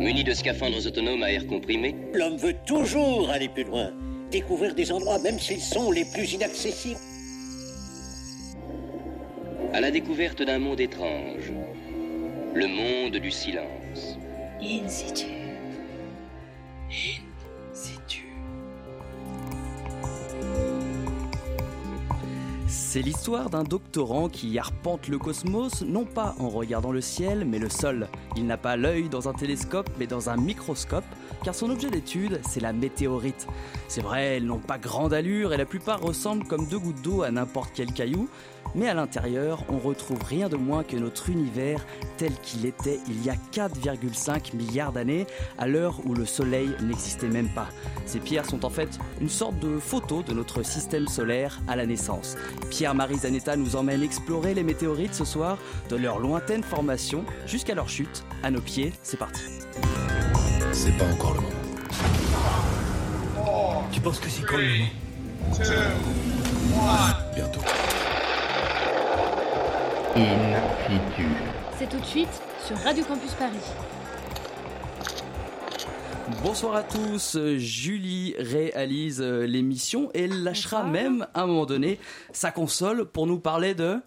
Muni de scaphandres autonomes à air comprimé, L'homme veut toujours aller plus loin, découvrir des endroits même s'ils sont les plus inaccessibles. à la découverte d'un monde étrange. Le monde du silence. In situ. C'est l'histoire d'un doctorant qui arpente le cosmos, non pas en regardant le ciel, mais le sol. Il n'a pas l'œil dans un télescope, mais dans un microscope, car son objet d'étude, c'est la météorite. C'est vrai, elles n'ont pas grande allure et la plupart ressemblent comme deux gouttes d'eau à n'importe quel caillou, mais à l'intérieur, on retrouve rien de moins que notre univers tel qu'il était il y a 4,5 milliards d'années, à l'heure où le Soleil n'existait même pas. Ces pierres sont en fait une sorte de photo de notre système solaire à la naissance. Pierre-Marie Zanetta nous emmène explorer les météorites ce soir, de leur lointaine formation jusqu'à leur chute. À nos pieds, c'est parti. C'est pas encore le moment. Tu penses que c'est quand le moment Bientôt. In situ. C'est tout de suite sur Radio Campus Paris. Bonsoir à tous, Julie réalise euh, l'émission et elle lâchera Bonsoir. même à un moment donné sa console pour nous parler de...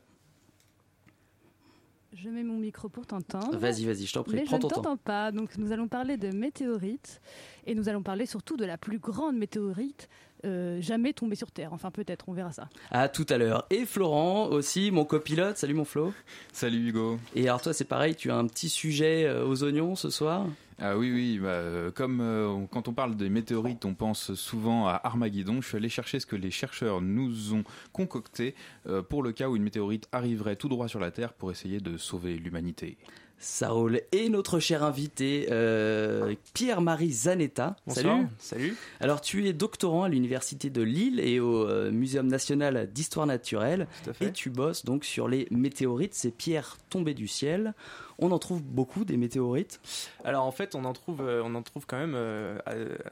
Je mets mon micro pour t'entendre. Vas-y, vas-y, je t'en prie, Mais je prends ne ton temps. t'entends pas. Donc nous allons parler de météorites et nous allons parler surtout de la plus grande météorite euh, jamais tombée sur Terre. Enfin peut-être, on verra ça. À tout à l'heure. Et Florent aussi, mon copilote. Salut mon Flo. Salut Hugo. Et alors toi, c'est pareil, tu as un petit sujet euh, aux oignons ce soir? Ah oui, oui, bah, euh, comme euh, quand on parle des météorites, on pense souvent à Armageddon. Je suis allé chercher ce que les chercheurs nous ont concocté euh, pour le cas où une météorite arriverait tout droit sur la Terre pour essayer de sauver l'humanité. Ça roule. Et notre cher invité, euh, Pierre-Marie Zanetta. Salut. Salut. Alors tu es doctorant à l'université de Lille et au euh, Muséum national d'histoire naturelle. Tout à Et tu bosses donc sur les météorites, ces pierres tombées du ciel. On en trouve beaucoup des météorites. Alors en fait, on en trouve, euh, on en trouve quand même euh,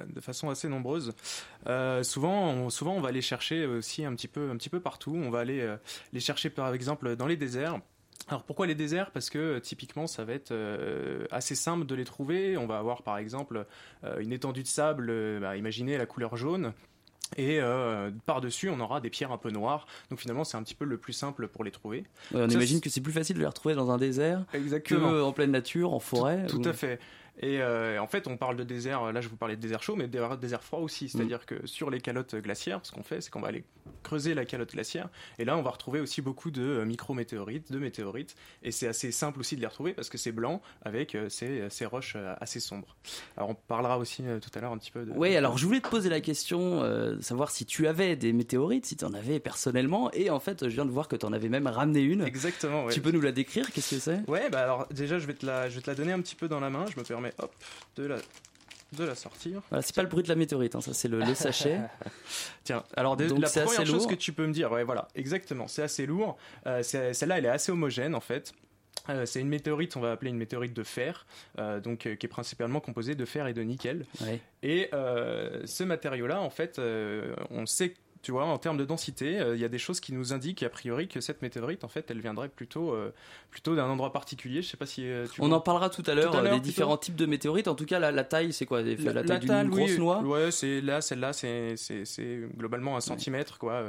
de façon assez nombreuse. Euh, souvent, on, souvent, on va les chercher aussi un petit peu, un petit peu partout. On va aller euh, les chercher par exemple dans les déserts. Alors pourquoi les déserts? Parce que euh, typiquement ça va être euh, assez simple de les trouver. On va avoir par exemple euh, une étendue de sable, euh, bah, imaginez la couleur jaune. Et par-dessus, on aura des pierres un peu noires. Donc finalement, c'est un petit peu le plus simple pour les trouver. Ouais, on Ça, imagine que c'est plus facile de les retrouver dans un désert que Exactement. en pleine nature, en forêt. Tout ou- à fait. Et euh, en fait, on parle de désert, là je vous parlais de désert chaud, mais de désert froid aussi. C'est-à-dire que sur les calottes glaciaires, ce qu'on fait, c'est qu'on va aller creuser la calotte glaciaire. Et là, on va retrouver aussi beaucoup de euh, micro-météorites, de météorites. Et c'est assez simple aussi de les retrouver parce que c'est blanc avec euh, ces, ces roches euh, assez sombres. Alors, on parlera aussi euh, tout à l'heure un petit peu de. Oui, alors je voulais te poser la question, euh, savoir si tu avais des météorites, si tu en avais personnellement, et en fait, je viens de voir que tu en avais même ramené une. Exactement, ouais. Tu peux nous la décrire? Qu'est-ce que c'est? Ouais, bah alors déjà, je vais, te la, je vais te la donner un petit peu dans la main. Je me permets, hop, de la, de la sortir. Voilà, c'est pas le bruit de la météorite, hein, ça c'est le, le sachet. Tiens, alors dé- Donc la première chose que tu peux me dire, ouais, voilà, exactement, c'est assez lourd. Euh, Celle-là, elle est assez homogène en fait. Euh, c'est une météorite, on va appeler une météorite de fer, euh, donc euh, qui est principalement composée de fer et de nickel. Ouais. Et ce matériau-là, en fait, on sait, tu vois, en termes de densité, euh, il y a des choses qui nous indiquent a priori que cette météorite, en fait, elle viendrait plutôt, euh, plutôt d'un endroit particulier. Je sais pas si euh, tu On en parlera tout à l'heure des différents types de météorites. En tout cas, la, la taille, c'est quoi? La, la taille d'une grosse noix? Ouais, c'est là, celle-là, c'est globalement un centimètre, quoi.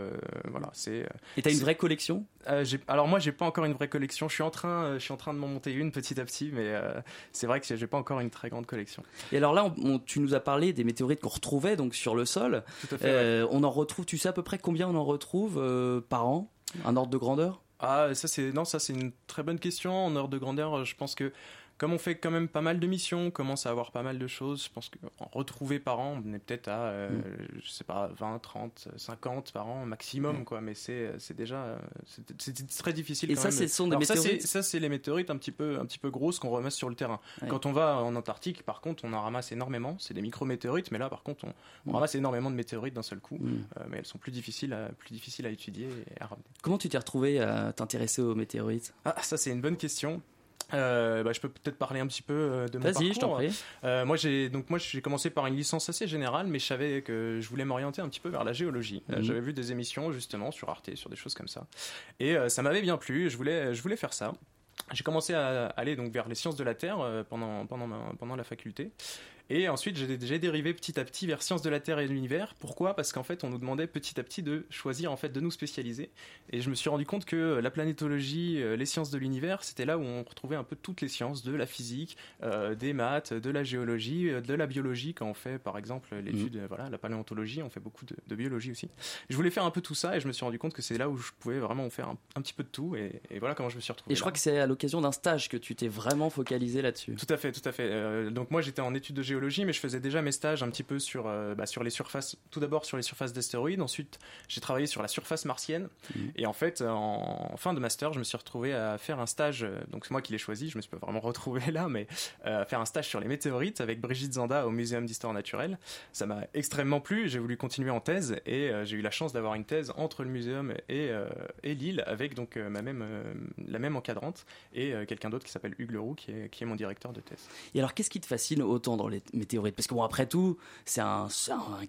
voilà, c'est. Et t'as une vraie collection? Euh, alors moi, j'ai pas encore une vraie collection. Je suis en train, euh, je suis en train de m'en monter une petit à petit, mais euh, c'est vrai que j'ai pas encore une très grande collection. Et alors là, on- on- tu nous as parlé des météorites qu'on retrouvait donc sur le sol. Tout à fait. ouais. On en retrouve, tu sais à peu près combien on en retrouve par an? Un ordre de grandeur? Ah, ça c'est non, ça c'est une très bonne question. En ordre de grandeur, je pense que comme on fait quand même pas mal de missions, on commence à avoir pas mal de choses. Je pense qu'en retrouver par an, on est peut-être à, euh, Mm. je sais pas, 20, 30, 50 par an maximum, quoi. Mais c'est c'est déjà, euh, c'est très difficile. Et quand ça, même. ce sont des Alors météorites Ça, c'est les météorites un petit peu, un petit peu grosses qu'on ramasse sur le terrain. Ouais. Quand on va en Antarctique, par contre, on en ramasse énormément. C'est des micro-météorites, mais là, par contre, on, on Mm. ramasse énormément de météorites d'un seul coup. Mm. Euh, mais elles sont plus difficiles à, plus difficiles à étudier et à ramener. Comment tu t'es retrouvé à t'intéresser aux météorites? Ah, ça c'est une bonne question. Euh, bah, je peux peut-être parler un petit peu euh, de mon parcours. Vas-y, je t'en prie. Euh, moi, j'ai donc moi j'ai commencé par une licence assez générale, mais je savais que je voulais m'orienter un petit peu vers la géologie. Euh, Mhm. J'avais vu des émissions justement sur Arte, sur des choses comme ça, et ça m'avait bien plu. Je voulais je voulais faire ça. j'ai commencé à aller donc vers les sciences de la Terre pendant, pendant, ma- pendant la faculté. Et ensuite, j'ai dérivé petit à petit vers sciences de la Terre et de l'univers. Pourquoi? Parce qu'en fait, on nous demandait petit à petit de choisir, en fait, de nous spécialiser. Et je me suis rendu compte que la planétologie, euh, les sciences de l'univers, c'était là où on retrouvait un peu toutes les sciences, de la physique, euh, des maths, de la géologie, euh, de la biologie, quand on fait, par exemple, l'étude, euh, voilà, la paléontologie, on fait beaucoup de, de biologie aussi. Je voulais faire un peu tout ça et je me suis rendu compte que c'est là où je pouvais vraiment faire un, un petit peu de tout. Et, et voilà comment je me suis retrouvé. Et je là. crois que c'est à l'occasion d'un stage que tu t'es vraiment focalisé là-dessus. Tout à fait, tout à fait. Euh, donc moi j'étais en études de géologie, mais je faisais déjà mes stages un petit peu sur, euh, bah, sur les surfaces, tout d'abord sur les surfaces d'astéroïdes, ensuite j'ai travaillé sur la surface martienne, et en fait en fin de master je me suis retrouvé à faire un stage, euh, donc c'est moi qui l'ai choisi, je me suis pas vraiment retrouvé là, mais euh, à faire un stage sur les météorites avec Brigitte Zanda au Muséum d'histoire naturelle. Ça m'a extrêmement plu, j'ai voulu continuer en thèse, et euh, j'ai eu la chance d'avoir une thèse entre le muséum et, euh, et Lille, avec donc euh, ma même, euh, la même encadrante, et euh, quelqu'un d'autre qui s'appelle Hugues Leroux, qui est, qui est mon directeur de thèse. Et alors, qu'est-ce qui te fascine autant dans les météorites Parce que bon, après tout, c'est un,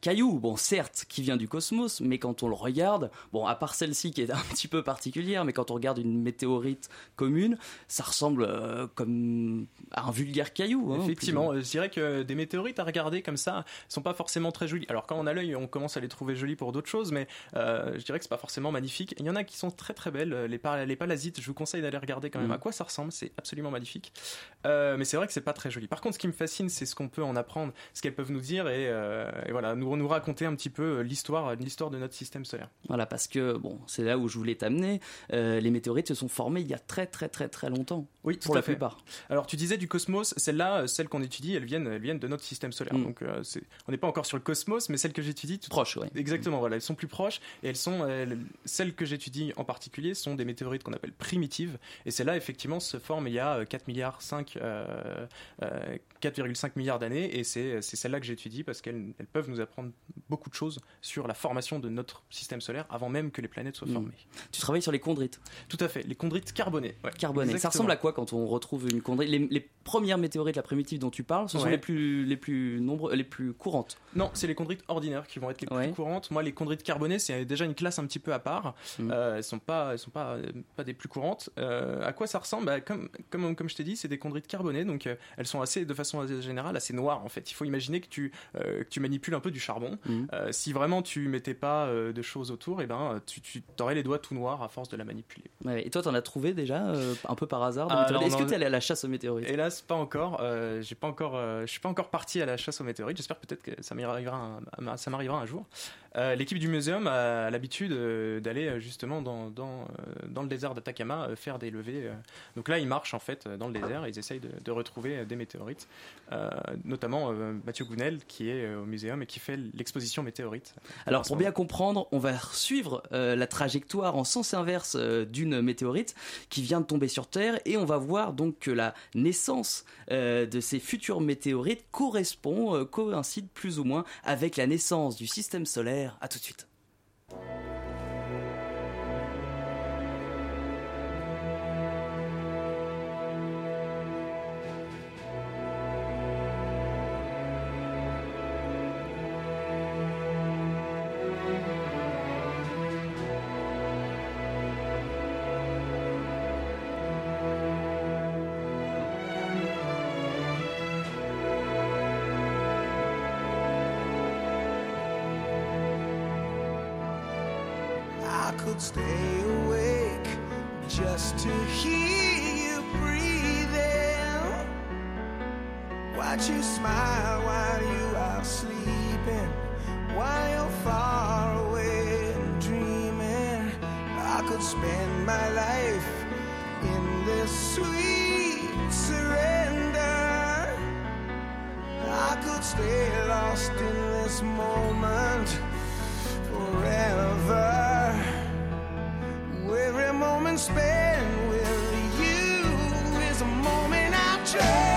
caillou, bon, certes, qui vient du cosmos, mais quand on le regarde, bon, à part celle-ci qui est un petit peu particulière, mais quand on regarde une météorite commune, ça ressemble euh, comme à un vulgaire caillou. hein, Effectivement, euh, je dirais que des météorites à regarder comme ça sont pas forcément très jolies. Alors quand on a l'œil, on commence à les trouver jolies pour d'autres choses, mais euh, je dirais que c'est pas forcément magnifique. Il y en a qui sont très très belles. Les, par- les palasites, je vous conseille d'aller regarder quand même Mhm. à quoi ça ressemble? C'est absolument magnifique. Euh, mais c'est vrai que c'est pas très joli. Par contre, ce qui me fascine, c'est ce qu'on peut en apprendre, ce qu'elles peuvent nous dire et, euh, et voilà, nous nous raconter un petit peu l'histoire, l'histoire de notre système solaire. Voilà, parce que bon, c'est là où je voulais t'amener. euh, les météorites se sont formées il y a très très très très longtemps. Oui, pour tout la à fait. plupart. Alors tu disais du cosmos, celles-là, euh, celles qu'on étudie, elles viennent, elles viennent de notre système solaire. Mm. Donc euh, on n'est pas encore sur le cosmos, mais celles que j'étudie, tout- Proche, ouais. Exactement, voilà, elles sont plus proches et elles sont elles- celles que j'étudie en particulier sont des météorites qu'on appelle primitives et celles-là effectivement se forment il y a euh, 4 milliards 5 euh, euh, 4,5 milliards d'années et c'est c'est celles-là que j'étudie parce qu'elles elles peuvent nous apprendre beaucoup de choses sur la formation de notre système solaire avant même que les planètes soient Mm. formées. Tu travailles sur les chondrites. Tout à fait, les chondrites carbonées. ouais. Carbonées. Ça ressemble à quoi quand on retrouve une chondrite? Les, les premières météorites, la primitive dont tu parles, ce sont Ouais. les plus les plus nombreux, les plus courantes. Non, c'est les chondrites ordinaires qui vont être les Ouais. plus courantes. Moi, les chondrites carbonées, c'est déjà une classe un petit peu à part. Mhm. Euh, elles sont pas, elles sont pas, euh, pas des plus courantes. Euh, à quoi ça ressemble? Bah, comme, comme, comme je t'ai dit, c'est des chondrites carbonées, donc euh, elles sont assez, de façon assez générale, assez en fait. Il faut imaginer que tu, euh, que tu manipules un peu du charbon. Mhm. Euh, si vraiment tu mettais pas euh, de choses autour, et ben tu, tu aurais les doigts tout noirs à force de la manipuler. Ouais, Et toi, t'en as trouvé déjà un peu par hasard Ah, Est-ce que t'es allé à la chasse aux météorites? Hélas, pas encore. J'ai pas encore. je suis pas encore parti à la chasse aux météorites. J'espère peut-être que ça m'arrivera, un, ça m'arrivera un jour. Euh, L'équipe du muséum a l'habitude euh, d'aller euh, justement dans, dans, dans le désert d'Atacama faire des levées. Donc là, ils marchent en fait dans le désert. et Ils essayent de, de retrouver des météorites. Euh, notamment euh, Mathieu Gounel qui est au muséum et qui fait l'exposition météorite. Alors pour bien comprendre, on va suivre la trajectoire en sens inverse d'une météorite qui vient de tomber sur Terre et on va voir donc que la naissance de ces futures météorites correspond, coïncide plus ou moins avec la naissance du système solaire. À tout de suite. My life in this sweet surrender. I could stay lost in this moment forever. Every moment spent with you is a moment I treasure.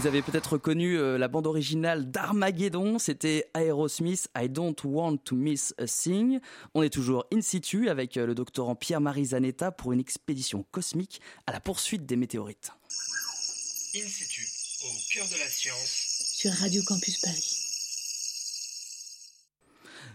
Vous avez peut-être reconnu euh, la bande originale d'Armageddon, c'était Aerosmith, I Don't Want to Miss a Thing. On est toujours in situ avec euh, le doctorant Pierre-Marie Zanetta pour une expédition cosmique à la poursuite des météorites. In situ, au cœur de la science. Sur Radio Campus Paris.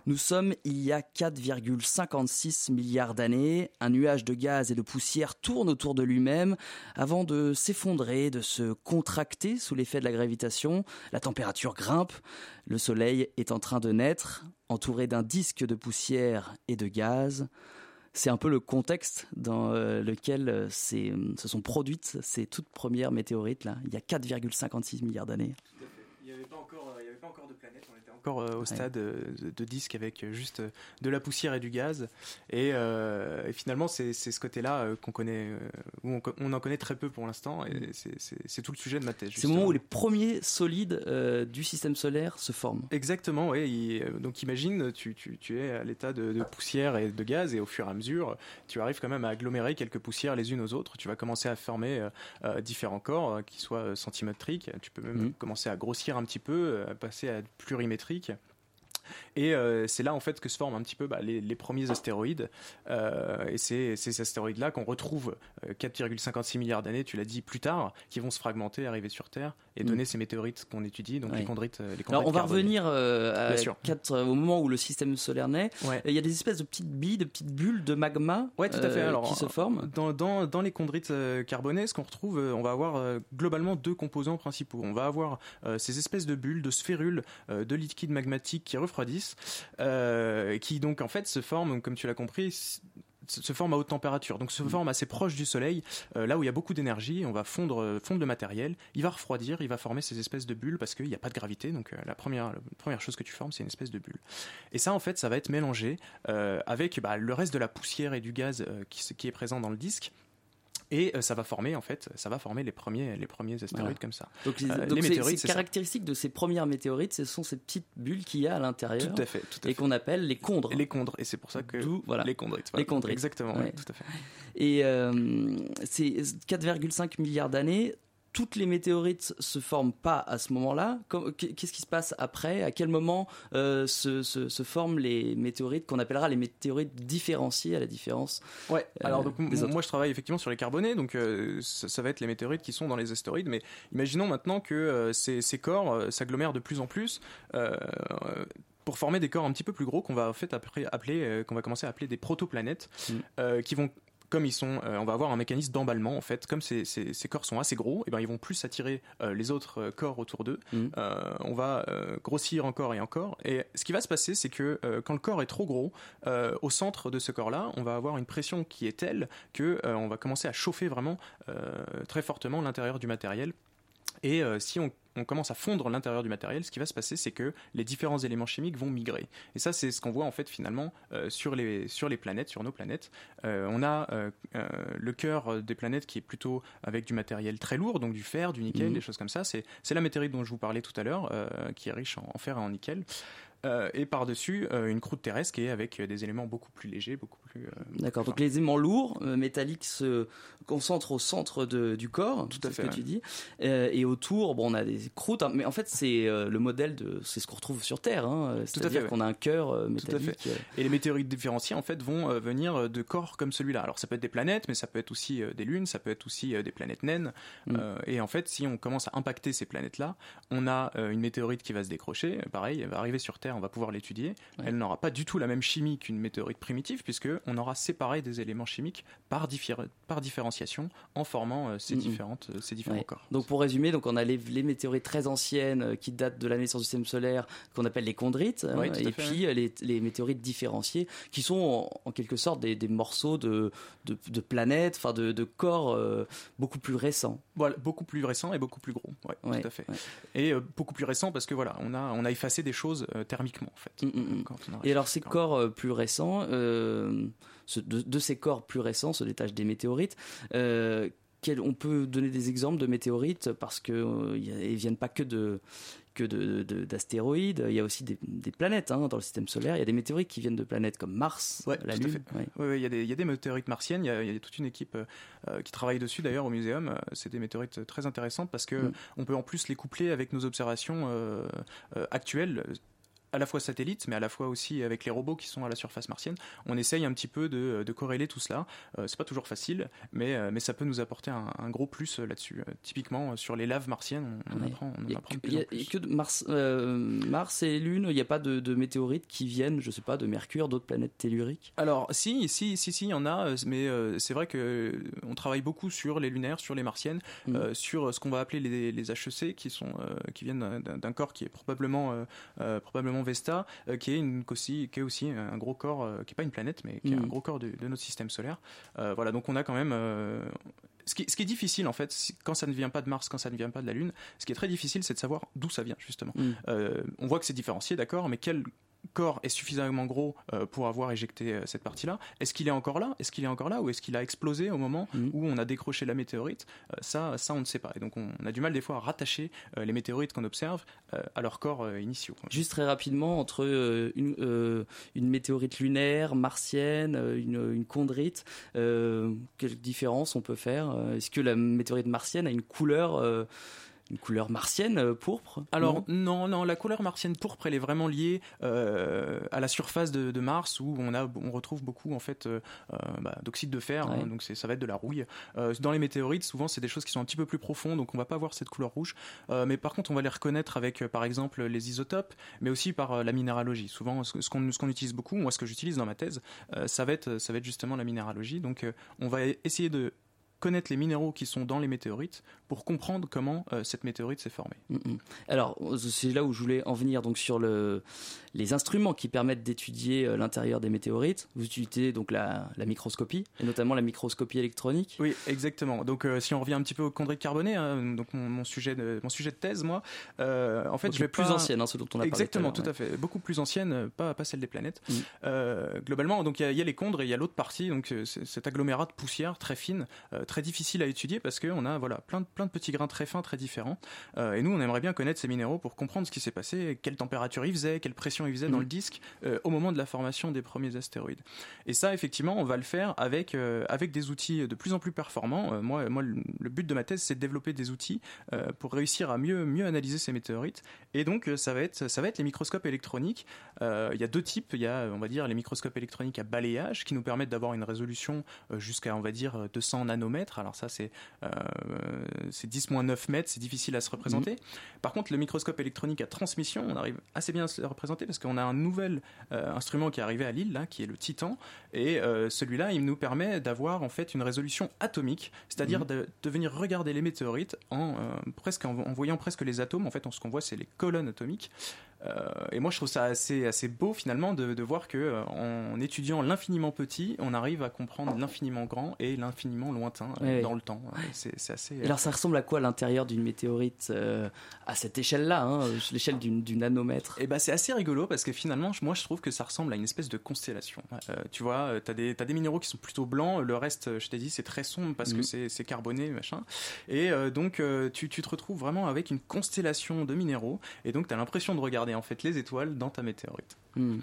Nous sommes il y a 4,56 milliards d'années. Un nuage de gaz et de poussière tourne autour de lui-même avant de s'effondrer, de se contracter sous l'effet de la gravitation. La température grimpe. Le Soleil est en train de naître, entouré d'un disque de poussière et de gaz. C'est un peu le contexte dans euh, lequel euh, c'est- se sont produites ces toutes premières météorites là, il y a 4,56 milliards d'années. Il n'y avait pas encore, euh, de planète, encore euh, au stade euh, de, disque avec euh, juste de la poussière et du gaz. Et, et finalement, c'est ce côté-là qu'on connaît, où on, en connaît très peu pour l'instant. Et c'est- c'est tout le sujet de ma thèse. C'est le moment où les premiers solides du système solaire se forment. Exactement, oui. Donc imagine, tu, tu, tu es à l'état de, de poussière et de gaz, et au fur et à mesure, tu arrives quand même à agglomérer quelques poussières les unes aux autres. Tu vas commencer à former euh, différents corps, euh, qui soient centimétriques. Tu peux même Mhm. commencer à grossir un petit peu, euh, à passer à plurimétrique. Et euh, c'est là en fait que se forment un petit peu bah, les, les premiers astéroïdes. Euh, et c'est ces astéroïdes-là qu'on retrouve euh, 4,56 milliards d'années, tu l'as dit plus tard, qui vont se fragmenter, arriver sur Terre et Mm. donner ces météorites qu'on étudie, donc Ouais. les chondrites. euh, Les Alors on va revenir euh, à quatre- euh, au moment où le système solaire naît. Ouais. Il y a des espèces de petites billes, de petites bulles de magma Ouais, tout à fait. euh, Alors, qui se forment. Dans, dans, dans les chondrites euh, carbonées, ce qu'on retrouve, euh, on va avoir euh, globalement deux composants principaux. On va avoir euh, ces espèces de bulles, de sphérules, euh, de liquides magmatiques qui refroidissent, euh, qui donc en fait se forment, comme tu l'as compris, se forment à haute température, donc se forment assez proche du Soleil, euh, là où il y a beaucoup d'énergie, on va fondre, euh, fondre le matériel, il va refroidir, il va former ces espèces de bulles parce qu'il n'y a pas de gravité, donc euh, la, première, la première chose que tu formes, c'est une espèce de bulle. Et ça, en fait, ça va être mélangé euh, avec bah, le reste de la poussière et du gaz qui est présent dans le disque. Et euh, ça va former en fait, ça va former les premiers, les premiers astéroïdes Voilà. comme ça. Donc, les, Euh, donc les météorites, c'est caractéristique de ces premières météorites, ce sont ces petites bulles qu'il y a à l'intérieur Tout à fait, tout à et qu'on appelle les condres. Les condres, et c'est pour ça que voilà. les chondrites. Les voilà. chondrites. Exactement, Ouais. ouais, tout à fait. Et euh, c'est 4,5 milliards d'années. Toutes les météorites se forment pas à ce moment-là. Qu'est-ce qui se passe après? À quel moment euh, se, se- se forment les météorites qu'on appellera les météorites différenciées à la différence Ouais. Alors euh, donc des moi je travaille effectivement sur les carbonés, donc euh, ça, ça va être les météorites qui sont dans les astéroïdes. Mais imaginons maintenant que ces, ces corps s'agglomèrent de plus en plus. pour former des corps un petit peu plus gros qu'on va en fait appeler euh, qu'on va commencer à appeler des protoplanètes Mm. euh, qui vont comme ils sont, euh, on va avoir un mécanisme d'emballement en fait. Comme ces, ces- ces corps sont assez gros, et ben ils vont plus attirer euh, les autres euh, corps autour d'eux. Mm. Euh, on va grossir encore et encore. Et ce qui va se passer, c'est que quand le corps est trop gros, au centre de ce corps-là, on va avoir une pression qui est telle que on va commencer à chauffer vraiment très fortement l'intérieur du matériel. Et euh, si on, on commence à fondre l'intérieur du matériel, ce qui va se passer, c'est que les différents éléments chimiques vont migrer. Et ça, c'est ce qu'on voit en fait finalement euh, sur, les, sur les planètes, sur nos planètes. Euh, on a euh, le cœur des planètes qui est plutôt avec du matériel très lourd, donc du fer, du nickel, Mhm. des choses comme ça. C'est c'est la météorite dont je vous parlais tout à l'heure, qui est riche en, en fer et en nickel. Euh, et par-dessus, euh, une croûte terrestre qui est avec euh, des éléments beaucoup plus légers, beaucoup plus... D'accord. Donc les aimants lourds, métalliques, se concentrent au centre de- du corps. Tout à fait, Ce que ouais. tu dis. Et autour, bon, on a des croûtes. hein, mais en fait, c'est le modèle de, c'est ce qu'on retrouve sur Terre. Hein, C'est-à-dire ouais. qu'on a un cœur euh, Tout à fait. métallique. Et les météorites différenciées, en fait, vont venir de corps comme celui-là. Alors, ça peut être des planètes, mais ça peut être aussi des lunes, ça peut être aussi des planètes naines. Mm. Et en fait, si on commence à impacter ces planètes-là, on a une météorite qui va se décrocher. Pareil, elle va arriver sur Terre, on va pouvoir l'étudier. Ouais. Elle n'aura pas du tout la même chimie qu'une météorite primitive, puisque on aura séparé des éléments chimiques par, diffé- par différenciation en formant euh, ces, différentes, euh, ces différents Ouais. corps. Donc pour résumer, donc on a les, les météorites très anciennes euh, qui datent de la naissance du système solaire qu'on appelle les chondrites, hein, Ouais, et fait, puis les, les météorites différenciées qui sont en, en quelque sorte des, des morceaux de, de, de planètes, enfin de, de corps beaucoup plus récents. Voilà, beaucoup plus récent et beaucoup plus gros. Ouais, tout à fait. Et beaucoup plus récent parce que voilà, on a, on a effacé des choses euh, thermiquement, en fait. Mm, mm, mm. Quand on a Et alors ces corps euh, plus récents, euh, ce- de, de ces corps plus récents se détachent des météorites. euh, quel- on peut donner des exemples de météorites parce que ils viennent pas que de que de- de- d'astéroïdes. Il y a aussi des, des planètes hein, dans le système solaire. Il y a des météorites qui viennent de planètes comme Mars, Ouais, la Lune. ouais. Il y, a des- il y a des météorites martiennes, il y a, il y a toute une équipe euh, qui travaille dessus d'ailleurs au muséum. C'est des météorites très intéressantes parce que Mm. on peut en plus les coupler avec nos observations euh, euh, actuelles à la fois satellites, mais à la fois aussi avec les robots qui sont à la surface martienne. On essaye un petit peu de, de corréler tout cela. Euh, c'est pas toujours facile, mais, euh, mais ça peut nous apporter un, un gros plus euh, là-dessus. Typiquement, sur les laves martiennes, on, on Ouais. apprend, on en Il y a apprend de que- plus il y en a- il y a plus. que de Mars, Mars et Lune. Il n'y a pas de, de météorites qui viennent, je sais pas, de Mercure, d'autres planètes telluriques? Alors si, si, si, si, il y en a, mais euh, c'est vrai que euh, on travaille beaucoup sur les lunaires, sur les martiennes, euh, sur ce qu'on va appeler les, les HEC, qui sont, qui viennent d'un- corps qui est probablement, probablement Vesta, euh, qui est une aussi, qui est aussi un gros corps, euh, qui est pas une planète, mais qui est un gros corps de, de notre système solaire. Euh, voilà, donc on a quand même. ce qui, ce qui est difficile en fait, quand ça ne vient pas de Mars, quand ça ne vient pas de la Lune, ce qui est très difficile, c'est de savoir d'où ça vient justement. Mm. On voit que c'est différencié, d'accord, mais quel corps est suffisamment gros euh, pour avoir éjecté euh, cette partie-là Est-ce qu'il est encore là? Est-ce qu'il est encore là? Ou est-ce qu'il a explosé au moment Mhm. où on a décroché la météorite? Euh, Ça, ça on ne sait pas. Et donc on, on a du mal des fois à rattacher les météorites qu'on observe à leurs corps initiaux. Juste très rapidement, entre une, une météorite lunaire, martienne, une, une chondrite, quelle différence on peut faire? Est-ce que la météorite martienne a une couleur, une couleur martienne euh, pourpre Alors Non non, non, la couleur martienne pourpre, elle est vraiment liée euh, à la surface de, de Mars où on a, on retrouve beaucoup en fait euh, bah, d'oxyde de fer, hein, Ouais. donc c'est, ça va être de la rouille. Euh, dans les météorites, souvent c'est des choses qui sont un petit peu plus profondes, donc on va pas voir cette couleur rouge. Mais par contre, on va les reconnaître avec, par exemple, les isotopes, mais aussi par la minéralogie. Souvent, ce, qu'on, qu'on utilise beaucoup, moi ce que j'utilise dans ma thèse, ça va être, ça va être justement la minéralogie. Donc on va essayer de connaître les minéraux qui sont dans les météorites pour comprendre comment euh, cette météorite s'est formée. Mm, mm. Alors, c'est là où je voulais en venir, donc sur le, les instruments qui permettent d'étudier euh, l'intérieur des météorites. Vous utilisez donc la, la microscopie, et notamment la microscopie électronique. Oui, exactement. Donc, euh, si on revient un petit peu au chondrite carboné, hein, donc mon, mon sujet de mon sujet de thèse, moi, en fait, Donc je vais plus pas- ancienne, hein, ce dont on a parlé Exactement, tout à tout, l'heure, à fait, beaucoup plus ancienne, pas pas celle des planètes. Mm. Globalement, donc il y, y a les chondres et il y a l'autre partie, donc cet agglomérat de poussière très fine, très difficile à étudier parce qu'on a voilà plein de plein de petits grains très fins, très différents. Euh, et nous, on aimerait bien connaître ces minéraux pour comprendre ce qui s'est passé, quelle température ils faisaient, quelle pression ils faisaient dans Mm. le disque euh, au moment de la formation des premiers astéroïdes. Et ça, effectivement, on va le faire avec, euh, avec des outils de plus en plus performants. Moi, moi, le but de ma thèse, c'est de développer des outils pour réussir à mieux, mieux analyser ces météorites. Et donc, ça va être, ça va être les microscopes électroniques. Euh, il y a deux types. Il y a, on va dire, les microscopes électroniques à balayage qui nous permettent d'avoir une résolution jusqu'à, on va dire, euh, 200 nanomètres. Alors ça, c'est euh, c'est 10-9 mètres, c'est difficile à se représenter. Par contre, le microscope électronique à transmission, on arrive assez bien à se le représenter parce qu'on a un nouvel euh, instrument qui est arrivé à Lille, là, qui est le Titan. Et euh, celui-là, il nous permet d'avoir en fait une résolution atomique, c'est-à-dire Mhm. de, de venir regarder les météorites en, euh, presque, en, en voyant presque les atomes. En fait, ce qu'on voit, c'est les colonnes atomiques. Euh, et moi, je trouve ça assez, assez beau finalement de, de voir que euh, en étudiant l'infiniment petit, on arrive à comprendre l'infiniment grand et l'infiniment lointain euh, ouais. dans le temps. Euh, C'est assez. Et alors ça ressemble à quoi l'intérieur d'une météorite euh, à cette échelle-là, hein, l'échelle du, du nanomètre Et ben c'est assez rigolo parce que finalement, moi je trouve que ça ressemble à une espèce de constellation. Euh, tu vois, euh, t'as des, t'as des minéraux qui sont plutôt blancs, le reste, euh, je t'ai dit, c'est très sombre parce que Mhm. c'est, carboné, machin. Et euh, donc euh, tu, tu te retrouves vraiment avec une constellation de minéraux et donc t'as l'impression de regarder en fait les étoiles dans ta météorite. Hmm.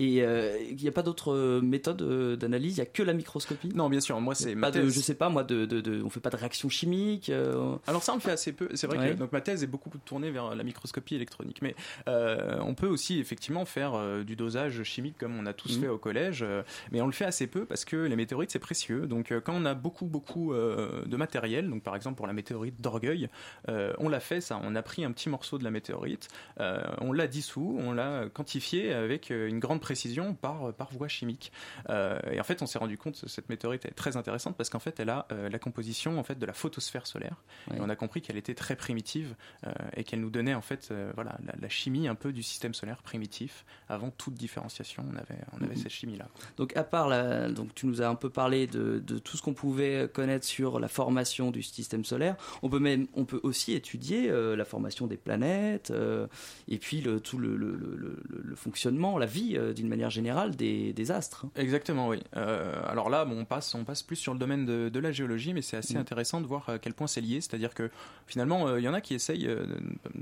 Et euh, il n'y a pas d'autres euh, méthodes euh, d'analyse, il n'y a que la microscopie? Non, bien sûr, moi c'est ma pas de, thèse. je sais pas moi, de, de, de- on fait pas de réaction chimique. euh, Alors ça, on le fait assez peu. C'est vrai Ouais. que donc ma thèse est beaucoup tournée vers la microscopie électronique, mais euh, on peut aussi effectivement faire euh, du dosage chimique comme on a tous Mhm. fait au collège, euh, mais on le fait assez peu parce que les météorites c'est précieux. Donc euh, quand on a beaucoup beaucoup euh, de matériel, donc par exemple pour la météorite d'Orgueil, euh, on l'a fait ça. On a pris un petit morceau de la météorite, euh, on l'a dissous, on l'a quantifié avec euh, une grande précision par par voie chimique. Euh, et en fait, on s'est rendu compte que cette météorite est très intéressante parce qu'en fait, elle a euh, la composition en fait de la photosphère solaire. Et on a compris qu'elle était très primitive euh, et qu'elle nous donnait en fait euh, voilà la, la chimie un peu du système solaire primitif. Avant toute différenciation, on avait on avait Mhm. cette chimie là. Donc à part la, donc tu nous as un peu parlé de, de tout ce qu'on pouvait connaître sur la formation du système solaire. On peut même, on peut aussi étudier euh, la formation des planètes euh, et puis le, tout le, fonctionnement, la vie euh, d'une manière générale des, des astres. Exactement, oui. Euh, alors là, bon, on passe, on passe plus sur le domaine de, de la géologie, mais c'est assez Mm. intéressant de voir à quel point c'est lié. C'est-à-dire que finalement, euh, il y en a qui essayent, euh,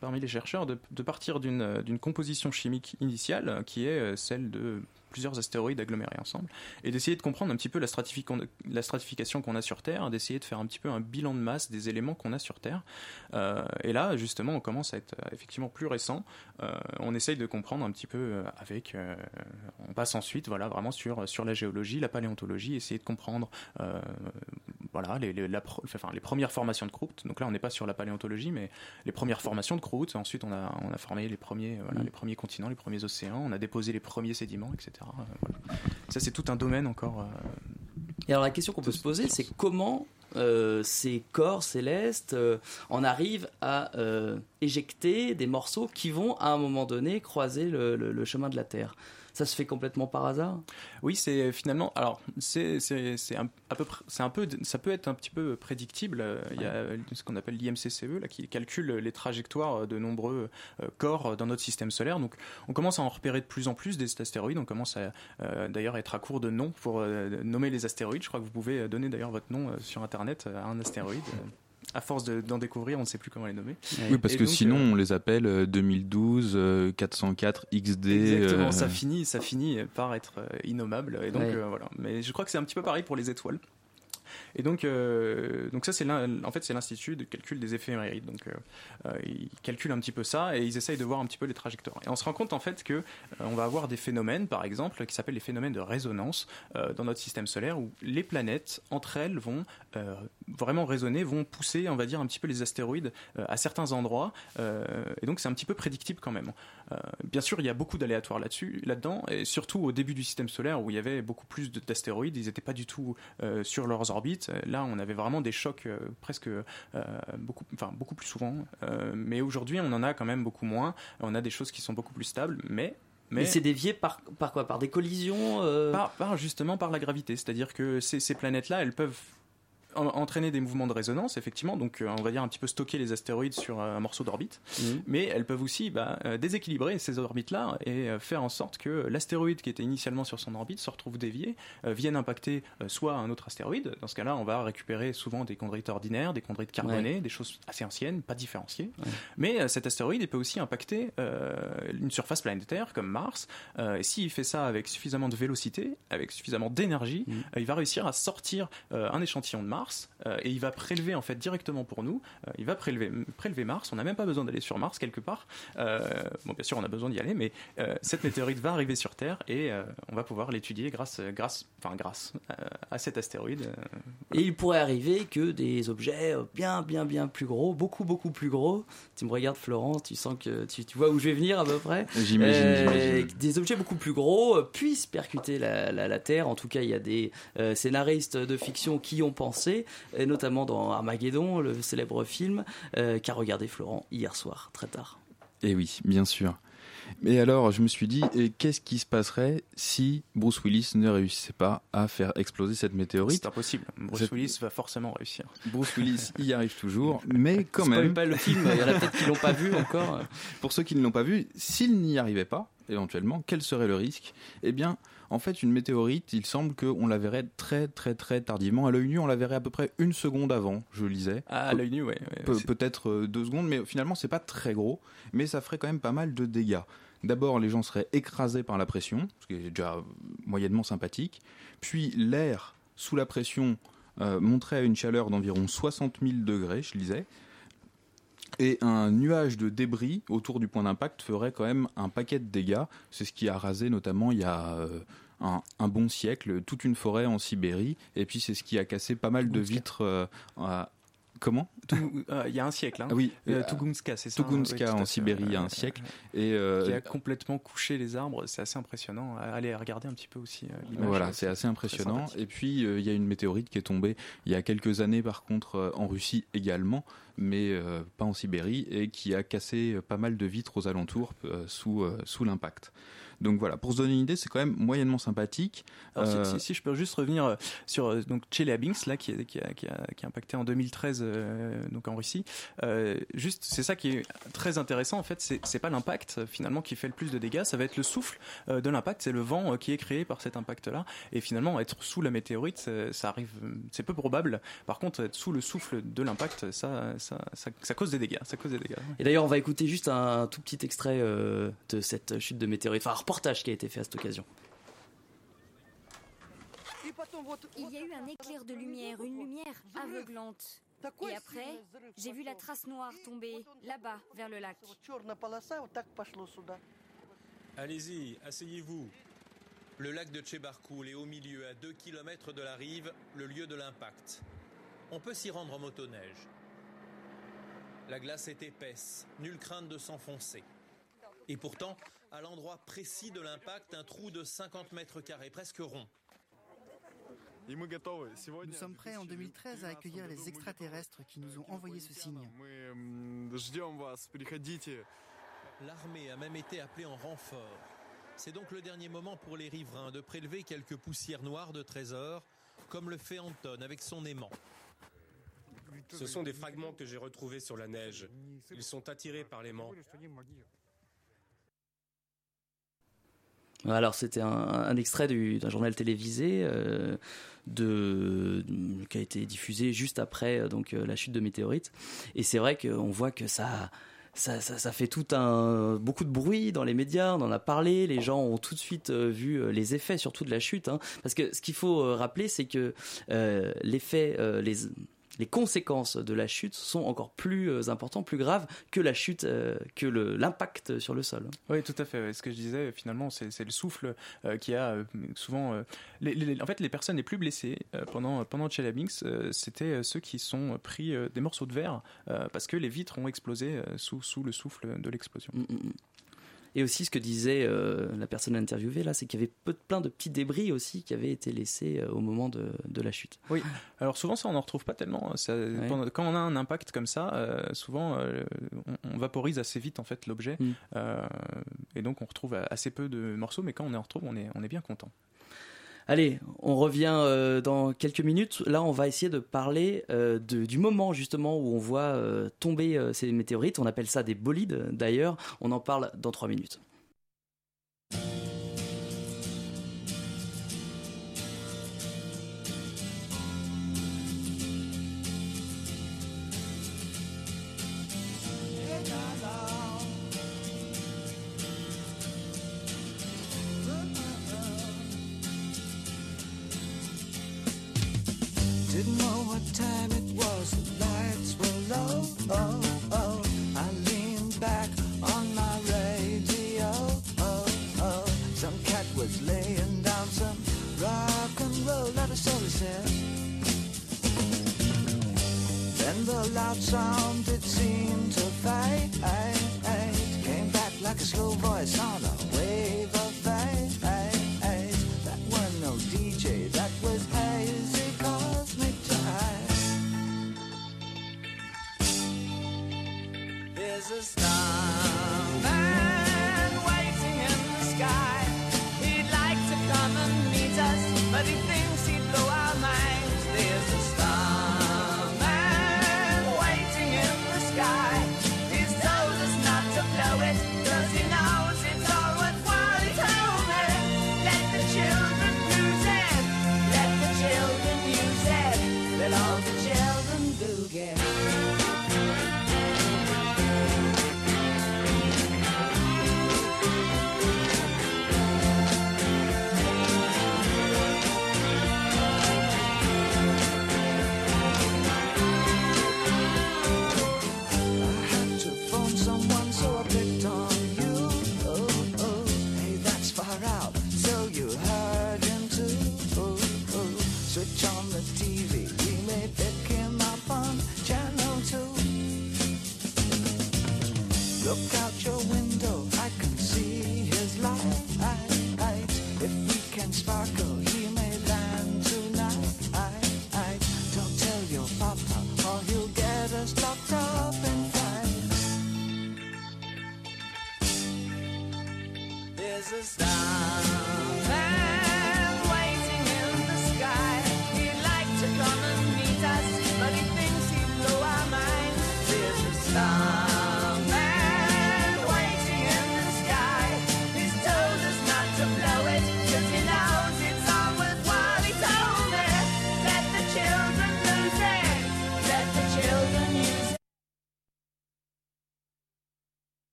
parmi les chercheurs, de, de partir d'une euh, composition chimique initiale euh, qui est euh, celle de plusieurs astéroïdes agglomérés ensemble, et d'essayer de comprendre un petit peu la, stratifi- qu'on- la stratification qu'on a sur Terre, d'essayer de faire un petit peu un bilan de masse des éléments qu'on a sur Terre. Euh, et là, justement, on commence à être euh, effectivement plus récent. Euh, on essaye de comprendre un petit peu avec. euh, on passe ensuite, voilà, vraiment sur sur la géologie, la paléontologie, essayer de comprendre, voilà, les, les, la pro- enfin, les premières formations de croûte. Donc là, on n'est pas sur la paléontologie, mais les premières formations de croûte. Ensuite, on a on a formé les premiers, voilà, Mm. les premiers continents, les premiers océans. On a déposé les premiers sédiments, etc. Euh, voilà. Ça, c'est tout un domaine encore. euh, Et alors la question qu'on peut se poser, c'est comment euh, ces corps célestes euh, en arrivent à euh, éjecter des morceaux qui vont à un moment donné croiser le, le- le chemin de la Terre? Ça se fait complètement par hasard? Oui, c'est finalement. Alors, c'est un, à peu près, c'est un peu, ça peut être un petit peu prédictible. Euh, Il y a ce qu'on appelle l'IMCCE là, qui calcule les trajectoires de nombreux euh, corps dans notre système solaire. Donc, on commence à en repérer de plus en plus des astéroïdes. On commence à euh, d'ailleurs être à court de noms pour euh, nommer les astéroïdes. Je crois que vous pouvez donner d'ailleurs votre nom euh, sur Internet à un astéroïde. À force de- d'en découvrir, on ne sait plus comment les nommer. Oui, parce Et que donc, sinon, euh, on les appelle euh, 2012, euh, 404, XD. Exactement, euh, ça finit, ça finit par être euh, innommable. Et donc Ouais. voilà. Mais je crois que c'est un petit peu pareil pour les étoiles. Et donc, donc ça c'est en fait c'est l'institut de calcul des éphémérides. Donc ils calculent un petit peu ça et ils essayent de voir un petit peu les trajectoires. Et on se rend compte en fait que on va avoir des phénomènes, par exemple, qui s'appellent les phénomènes de résonance dans notre système solaire où les planètes entre elles vont vraiment résonner, vont pousser, on va dire un petit peu les astéroïdes euh, à certains endroits. Euh, et donc c'est un petit peu prédictible quand même. Euh, bien sûr, il y a beaucoup d'aléatoires là-dessus, là-dedans, et surtout au début du système solaire où il y avait beaucoup plus de- d'astéroïdes, ils n'étaient pas du tout sur leurs orbites. Là, on avait vraiment des chocs presque beaucoup, enfin beaucoup plus souvent. Mais aujourd'hui, on en a quand même beaucoup moins. On a des choses qui sont beaucoup plus stables, mais Mais, c'est dévié par, par quoi? Par des collisions euh, par, par- justement par la gravité. C'est-à-dire que ces, ces planètes-là, elles peuvent en- entraîner des mouvements de résonance, effectivement, donc euh, on va dire un petit peu stocker les astéroïdes sur euh, un morceau d'orbite, Mhm. mais elles peuvent aussi bah, euh, déséquilibrer ces orbites-là et faire en sorte que l'astéroïde qui était initialement sur son orbite se retrouve dévié, vienne impacter soit un autre astéroïde, dans ce cas-là on va récupérer souvent des chondrites ordinaires, des chondrites carbonés, des choses assez anciennes, pas différenciées, mais cet astéroïde il peut aussi impacter une surface planétaire comme Mars, et s'il fait ça avec suffisamment de vélocité, avec suffisamment d'énergie, Mhm. il va réussir à sortir un échantillon de Mars euh, et il va prélever en fait directement pour nous. euh, il va prélever, prélever Mars. On n'a même pas besoin d'aller sur Mars quelque part. Euh, bon, bien sûr, on a besoin d'y aller, mais euh, cette météorite va arriver sur Terre et euh, on va pouvoir l'étudier grâce, grâce, enfin grâce euh, à cet astéroïde. euh, Et il pourrait arriver que des objets bien, bien, bien plus gros, beaucoup, beaucoup plus gros. Tu me regardes, Florent, tu sens que tu, tu vois où je vais venir à peu près. J'imagine, Euh. Des objets beaucoup plus gros puissent percuter la, la- la Terre. En tout cas, il y a des euh, scénaristes de fiction qui y ont pensé, et notamment dans Armageddon, le célèbre film euh, qu'a regardé Florent hier soir, très tard. Et oui, bien sûr. Mais alors, je me suis dit, qu'est-ce qui se passerait si Bruce Willis ne réussissait pas à faire exploser cette météorite? C'est impossible. Bruce Cette- Willis va forcément réussir. Bruce Willis y arrive toujours, mais quand Spoil même. pas le film, il y en a peut-être qui l'ont pas vu encore. Pour ceux qui ne l'ont pas vu, s'il n'y arrivait pas, éventuellement, quel serait le risque? Eh bien, en fait, une météorite, il semble qu'on la verrait très très très tardivement. À l'œil nu, on la verrait à peu près une seconde avant, je lisais. Ah, à l'œil nu, ouais. ouais, Pe- Peut-être euh, deux secondes, mais finalement, c'est pas très gros, mais ça ferait quand même pas mal de dégâts. D'abord, les gens seraient écrasés par la pression, ce qui est déjà moyennement sympathique. Puis, l'air sous la pression euh, monterait à une chaleur d'environ 60 000 degrés, je lisais. Et un nuage de débris autour du point d'impact ferait quand même un paquet de dégâts. C'est ce qui a rasé notamment il y a euh, un, un bon siècle toute une forêt en Sibérie. Et puis c'est ce qui a cassé pas mal de vitres. euh, à- Comment euh, Il y a un siècle. Hein. Ah oui, Euh, euh, Tugunska, c'est ça. hein, Tugunska oui, à en Sibérie il y a un ouais, siècle. Et euh, Qui a complètement couché les arbres, c'est assez impressionnant. Allez regarder un petit peu aussi euh, l'image. Voilà, c'est assez impressionnant. Et puis, euh, il y a une météorite qui est tombée il y a quelques années, par contre, euh, en Russie également, mais euh, pas en Sibérie, et qui a cassé euh, pas mal de vitres aux alentours euh, sous, euh, sous l'impact. Donc voilà, pour se donner une idée, c'est quand même moyennement sympathique. Alors, si- Euh, si, si je peux juste revenir euh, sur euh, donc Chelyabinsk là qui, est- qui, a, qui, a, qui a impacté en 2013 euh, donc en Russie. Euh, juste c'est ça qui est très intéressant en fait, c'est c'est pas l'impact finalement qui fait le plus de dégâts, ça va être le souffle euh, de l'impact, c'est le vent euh, qui est créé par cet impact là. Et finalement être sous la météorite, ça, ça arrive, c'est peu probable. Par contre être sous le souffle de l'impact, ça, ça, ça, ça cause des dégâts, ça cause des dégâts. Et d'ailleurs, on va écouter juste un, tout petit extrait euh, de cette chute de météorite, enfin reportage qui a été fait à cette occasion. Il y a eu un éclair de lumière, une lumière aveuglante. Et après, j'ai vu la trace noire tomber là-bas, vers le lac. Allez-y, asseyez-vous. Le lac de Tchebarkoul est au milieu, à 2 km de la rive, le lieu de l'impact. On peut s'y rendre en motoneige. La glace est épaisse, nulle crainte de s'enfoncer. Et pourtant, à l'endroit précis de l'impact, un trou de 50 mètres carrés, presque rond. Nous sommes prêts en 2013 à accueillir les extraterrestres qui nous ont envoyé ce signe. L'armée a même été appelée en renfort. C'est donc le dernier moment pour les riverains de prélever quelques poussières noires de trésors, comme le fait Anton avec son aimant. Ce sont des fragments que j'ai retrouvés sur la neige. Ils sont attirés par l'aimant. Alors c'était un, extrait du- d'un journal télévisé euh, de, qui a été diffusé juste après euh, donc euh, la chute de météorite. Et c'est vrai qu'on voit que ça, ça, fait tout un beaucoup de bruit dans les médias. On en a parlé. Les gens ont tout de suite vu les effets, surtout de la chute. hein. Parce que ce qu'il faut rappeler, c'est que l'effet, les les conséquences de la chute sont encore plus euh, importantes, plus graves que la chute, euh, que l'impact sur le sol. Oui, tout à fait. Ce que je disais, finalement, c'est le souffle euh, qui a souvent. les- les- en fait, les personnes les plus blessées pendant pendant Chelyabinsk, euh, c'était ceux qui sont pris des morceaux de verre parce que les vitres ont explosé sous sous le souffle de l'explosion. Et aussi, ce que disait euh, la personne interviewée là, c'est qu'il y avait peu, plein de petits débris aussi qui avaient été laissés euh, au moment de, de la chute. Oui. Alors souvent ça on n'en retrouve pas tellement. Ça- pendant- quand on a un impact comme ça, euh, souvent euh, on, on vaporise assez vite en fait l'objet Mm. Euh, et donc on retrouve assez peu de morceaux. Mais quand on en retrouve, on est on est bien content. Allez, on revient euh, dans quelques minutes. Là, on va essayer de parler euh, du moment justement où on voit euh, tomber ces météorites. On appelle ça des bolides d'ailleurs. On en parle dans trois minutes.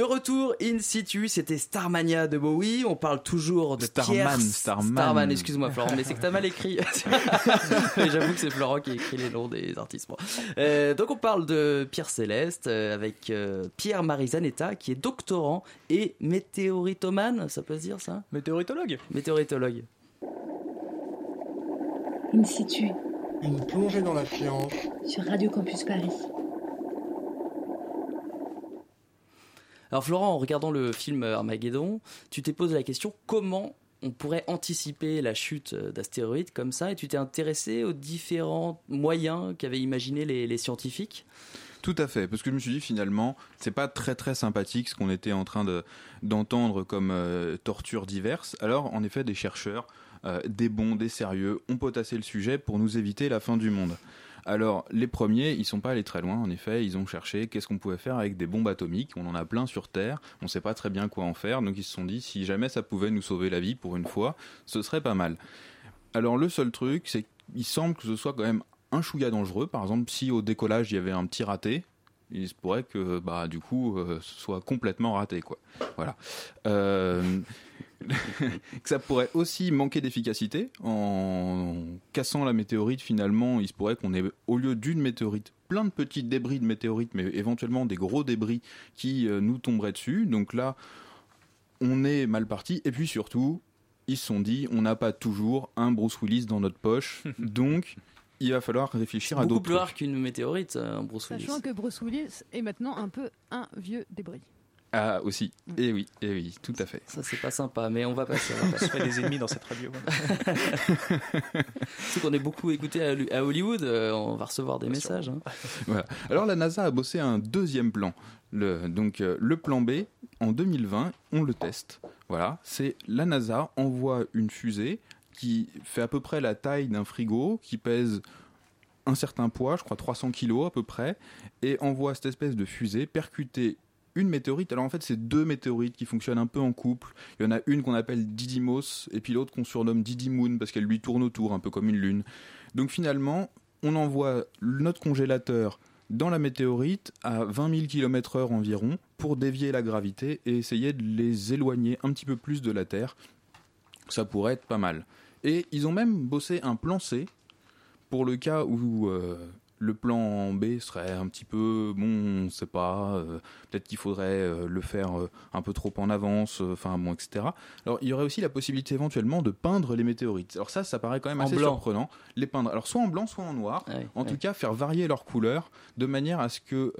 De retour in situ, c'était Starmania de Bowie. On parle toujours de Starman, Pierre... Starman. excuse-moi Florent, mais c'est que t'as mal écrit. Mais J'avoue que c'est Florent qui écrit les noms des artistes. Euh, donc on parle de Pierre Céleste euh, avec euh, Pierre Marizanetta qui est doctorant et météoritomane, ça peut se dire ça? Météoritologue. Météoritologue. In situ, Une plongée dans la science. sur Radio Campus Paris. Alors Florent, en regardant le film Armageddon, tu t'es posé la question comment on pourrait anticiper la chute d'astéroïdes comme ça et tu t'es intéressé aux différents moyens qu'avaient imaginé les, les scientifiques? Tout à fait, parce que je me suis dit finalement, c'est pas très très sympathique ce qu'on était en train de d'entendre comme euh, tortures diverses. Alors en effet, des chercheurs, euh, des bons, des sérieux, ont potassé le sujet pour nous éviter la fin du monde. Alors les premiers, ils sont pas allés très loin. En effet, ils ont cherché qu'est-ce qu'on pouvait faire avec des bombes atomiques. On en a plein sur Terre. On sait pas très bien quoi en faire. Donc ils se sont dit si jamais ça pouvait nous sauver la vie pour une fois, ce serait pas mal. Alors le seul truc, c'est qu'il semble que ce soit quand même un chouïa dangereux. Par exemple, si au décollage il y avait un petit raté, il se pourrait que bah du coup euh, ce soit complètement raté quoi. Voilà. Euh, que ça pourrait aussi manquer d'efficacité en cassant la météorite finalement il se pourrait qu'on ait au lieu d'une météorite plein de petits débris de météorites mais éventuellement des gros débris qui euh, nous tomberaient dessus donc là on est mal parti et puis surtout ils se sont dit on n'a pas toujours un Bruce Willis dans notre poche donc il va falloir réfléchir à Beaucoup d'autres plus rare qu'une météorite, euh, Bruce Willis. Sachant que Bruce Willis est maintenant un peu un vieux débris. Ah aussi, et oui, et oui, tout à fait. Ça c'est pas sympa, mais on va passer. On, va On passer. se fait des ennemis dans cette radio. C'est qu'on est beaucoup écouté à, à Hollywood, euh, on va recevoir des messages. hein. Voilà. Alors la NASA a bossé un deuxième plan. Le, donc euh, le plan B, en 2020, on le teste. Voilà, c'est la NASA envoie une fusée qui fait à peu près la taille d'un frigo, qui pèse un certain poids, je crois 300 kilos à peu près, et envoie cette espèce de fusée percuter une météorite. Alors en fait, c'est deux météorites qui fonctionnent un peu en couple. Il y en a une qu'on appelle Didymos, et puis l'autre qu'on surnomme Didymoon parce qu'elle lui tourne autour, un peu comme une lune. Donc finalement, on envoie notre congélateur dans la météorite à 20 000 km/h environ pour dévier la gravité et essayer de les éloigner un petit peu plus de la Terre. Ça pourrait être pas mal. Et ils ont même bossé un plan C pour le cas où euh, le plan B serait un petit peu, bon, on sait pas, euh, peut-être qu'il faudrait euh, le faire euh, un peu trop en avance, enfin bon, etc. Alors il y aurait aussi la possibilité éventuellement de peindre les météorites. Alors ça, ça paraît quand même En assez blanc. surprenant. Les peindre, alors soit en blanc, soit en noir. en tout cas, faire varier leur couleur de manière à ce que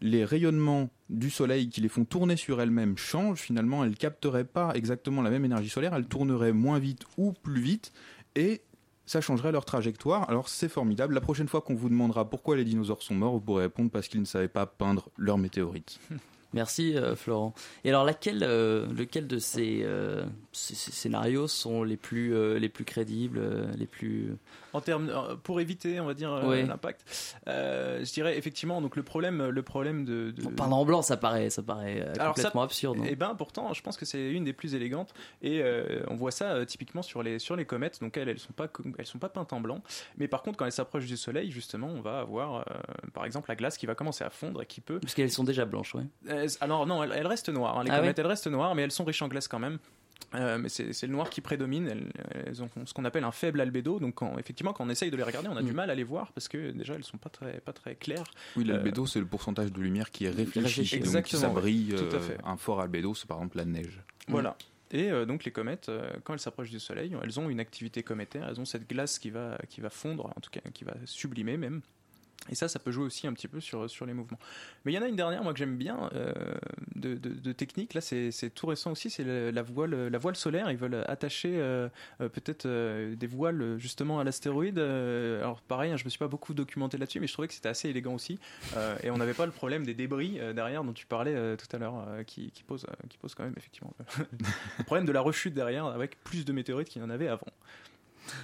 les rayonnements du soleil qui les font tourner sur elles-mêmes changent. Finalement, elles capteraient pas exactement la même énergie solaire, elles tourneraient moins vite ou plus vite, et ça changerait leur trajectoire. Alors c'est formidable. La prochaine fois qu'on vous demandera pourquoi les dinosaures sont morts, vous pourrez répondre parce qu'ils ne savaient pas peindre leurs météorites. Merci euh, Florent. Et alors euh, lequel de ces, euh, ces- scénarios sont les plus, les plus crédibles, les plus En termes, euh, pour éviter, on va dire, euh, Ouais. l'impact, euh, je dirais effectivement, donc le problème, le problème de. de... Peindre en blanc, ça paraît, ça paraît Alors complètement ça, absurde. Et ben pourtant, je pense que c'est une des plus élégantes et on voit ça typiquement sur les sur les comètes. Donc elles, elles sont pas elles sont pas peintes en blanc, mais par contre quand elles s'approchent du Soleil, justement, on va avoir par exemple la glace qui va commencer à fondre et qui peut. Parce qu'elles sont déjà blanches, ouais. Alors non, elles, elles restent noires. hein. Les Ah comètes, ouais elles restent noires, mais elles sont riches en glace quand même. Euh, mais c'est le noir qui prédomine. Elles, elles ont ce qu'on appelle un faible albédo. Donc quand, effectivement, quand on essaye de les regarder, on a du Mm. mal à les voir parce que déjà elles sont pas très pas très claires. Oui, Euh, l'albédo, c'est le pourcentage de lumière qui est réfléchi. réfléchi. Donc Exactement, ça brille. Tout à euh, fait. Un fort albédo, c'est par exemple la neige. Voilà. Et donc les comètes, quand elles s'approchent du Soleil, elles ont une activité cométaire, elles ont cette glace qui va, qui va fondre, en tout cas qui va sublimer même. Et ça, ça peut jouer aussi un petit peu sur, sur les mouvements. Mais il y en a une dernière, moi, que j'aime bien, euh, de, de, technique. Là, c'est tout récent aussi, c'est la voile, la voile solaire. Ils veulent attacher euh, euh, peut-être des voiles justement à l'astéroïde. Alors, pareil, hein, je me suis pas beaucoup documenté là-dessus, mais je trouvais que c'était assez élégant aussi. Et on n'avait pas le problème des débris derrière dont tu parlais tout à l'heure, qui, qui, pose, qui pose quand même, effectivement, le problème de la rechute derrière avec plus de météorites qu'il y en avait avant.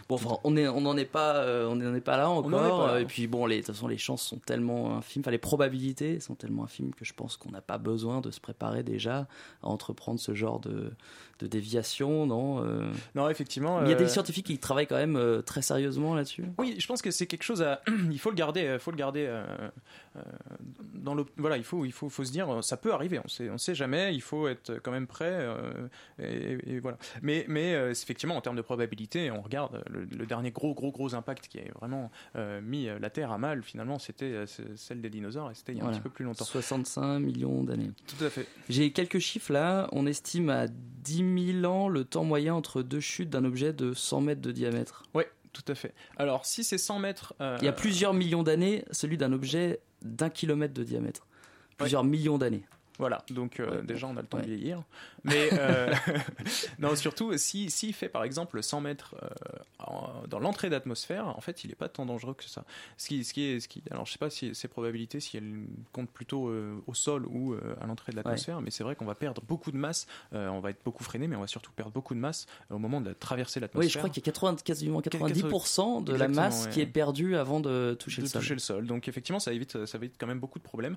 Bon, enfin, on est, on n'en est pas, euh, on n'en est pas là encore. pas là. Et puis bon, les, de toute façon, les chances sont tellement infimes, enfin les probabilités sont tellement infimes que je pense qu'on n'a pas besoin de se préparer déjà à entreprendre ce genre de, de déviation, non euh. Non, effectivement. Il y a des euh, scientifiques qui travaillent quand même euh, très sérieusement là-dessus. Oui, je pense que c'est quelque chose à. il faut le garder, euh, faut le garder euh, euh, dans le. Voilà, il faut, il faut, faut se dire, euh, ça peut arriver. On sait, on sait jamais. Il faut être quand même prêt. euh, et, et voilà. Mais, mais euh, effectivement, en termes de probabilité, on regarde le, le dernier gros, gros, gros impact qui a vraiment euh, mis euh, la Terre à mal. Finalement, c'était euh, celle des dinosaures et c'était il y a Voilà. un petit peu plus longtemps. 65 millions d'années. Tout à fait. J'ai quelques chiffres là. On estime à 10 000 ans le temps moyen entre deux chutes d'un objet de 100 mètres de diamètre. Ouais, tout à fait. Alors, si c'est 100 mètres. euh, Il y a plusieurs millions d'années, celui d'un objet d'un kilomètre de diamètre. Plusieurs millions d'années. Voilà, donc euh, Ouais, déjà on a le temps ouais. de vieillir. Mais euh, non, surtout, s'il si, s'il fait par exemple 100 mètres euh, en- dans l'entrée d'atmosphère, en fait, il n'est pas tant dangereux que ça. Ce qui, ce qui est, ce qui, alors je sais pas si ces probabilités, si elles comptent plutôt euh, au sol ou à l'entrée de l'atmosphère, mais c'est vrai qu'on va perdre beaucoup de masse, on va être beaucoup freiné, mais on va surtout perdre beaucoup de masse au moment de traverser l'atmosphère. Oui, je crois qu'il y a 80, quasiment 90% de la masse ouais. qui est perdue avant de toucher de le sol. toucher le sol. Donc effectivement, ça évite, ça évite quand même beaucoup de problèmes.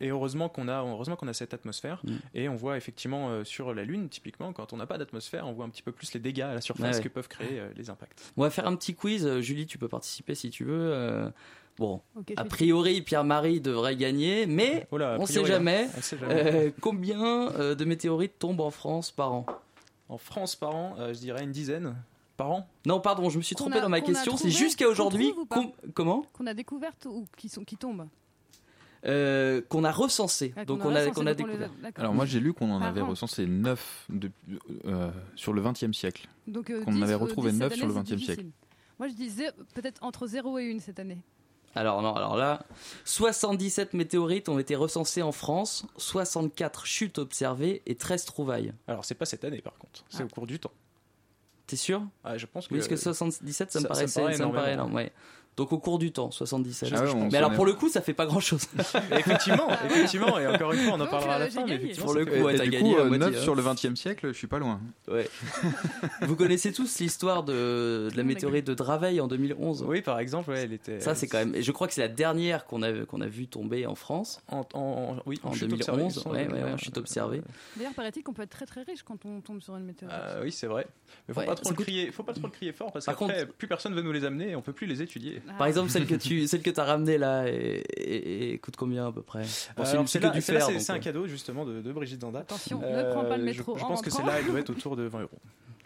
Et heureusement qu'on a, heureusement qu'on a cette atmosphère. Mm. Et on voit effectivement euh, sur la Lune, typiquement, quand on n'a pas d'atmosphère, on voit un petit peu plus les dégâts à la surface ouais. que peuvent créer euh, les impacts. On va faire un petit quiz. Euh, Julie, tu peux participer si tu veux. Euh, Bon, a priori, Pierre-Marie devrait gagner, mais Oh là, on sait jamais. on sait jamais. Euh, combien de météorites tombent en France par an? En France, par an, euh, je dirais une dizaine. Par an? Non, pardon, je me suis trompé a- dans ma question. C'est jusqu'à aujourd'hui. comment? Qu'on a découvertes ou qui, sont, qui tombent? Euh, Qu'on a recensé. Ah, Donc on a qu'on les découvert. Alors moi j'ai lu qu'on en Par avait an. recensé 9 sur le 20e siècle. Donc, euh, qu'on en 10, avait euh, retrouvé 10 cette 9 sur le 20e siècle. Moi, je disais peut-être entre 0 et 1 cette année. Alors non, alors là, 77 météorites ont été recensées en France, 64 chutes observées et 13 trouvailles. Alors c'est pas cette année par contre, c'est Ah. au cours du temps. T'es sûr? Ah, je pense que. Oui, parce que 77, ça, me ça- paraît ça me paraît énorme, ouais. Donc au cours du temps, 77. Ah ouais, on mais alors est- pour le coup, ça fait pas grand chose. effectivement, effectivement, et encore une fois, on en parlera à la euh, fin, mais Pour le coup, ouais, du gagné coup, la euh, moitié, 9 hein. sur le 20e siècle, je suis pas loin. Ouais. Vous connaissez tous l'histoire de, de la météorite de Draveil en 2011 Oui, par exemple, ouais, elle était. Ça, c'est quand même. et Je crois que c'est la dernière qu'on a, qu'on a vu tomber en France En, en- oui, en, chute 2011. observée, sans ouais, ouais, euh, chute observée. D'ailleurs, paraît-il qu'on peut être très très riche quand on tombe sur une météorite. Euh, oui, c'est vrai. Mais faut Ouais, pas trop ça le coûte- crier. Faut pas trop le crier fort parce Par qu'après plus personne veut nous les amener et on peut plus les étudier. Ah. Par exemple, celle que tu, celle que t'as ramenée là, et, et- et coûte combien à peu près Bon, Euh, c'est c'est c'est donc, c'est un euh, cadeau justement de, de Brigitte Danda. Attention, ne Euh, prends pas le je- métro. Je, en pense que rentrant. celle-là, elle doit être autour de 20 euros.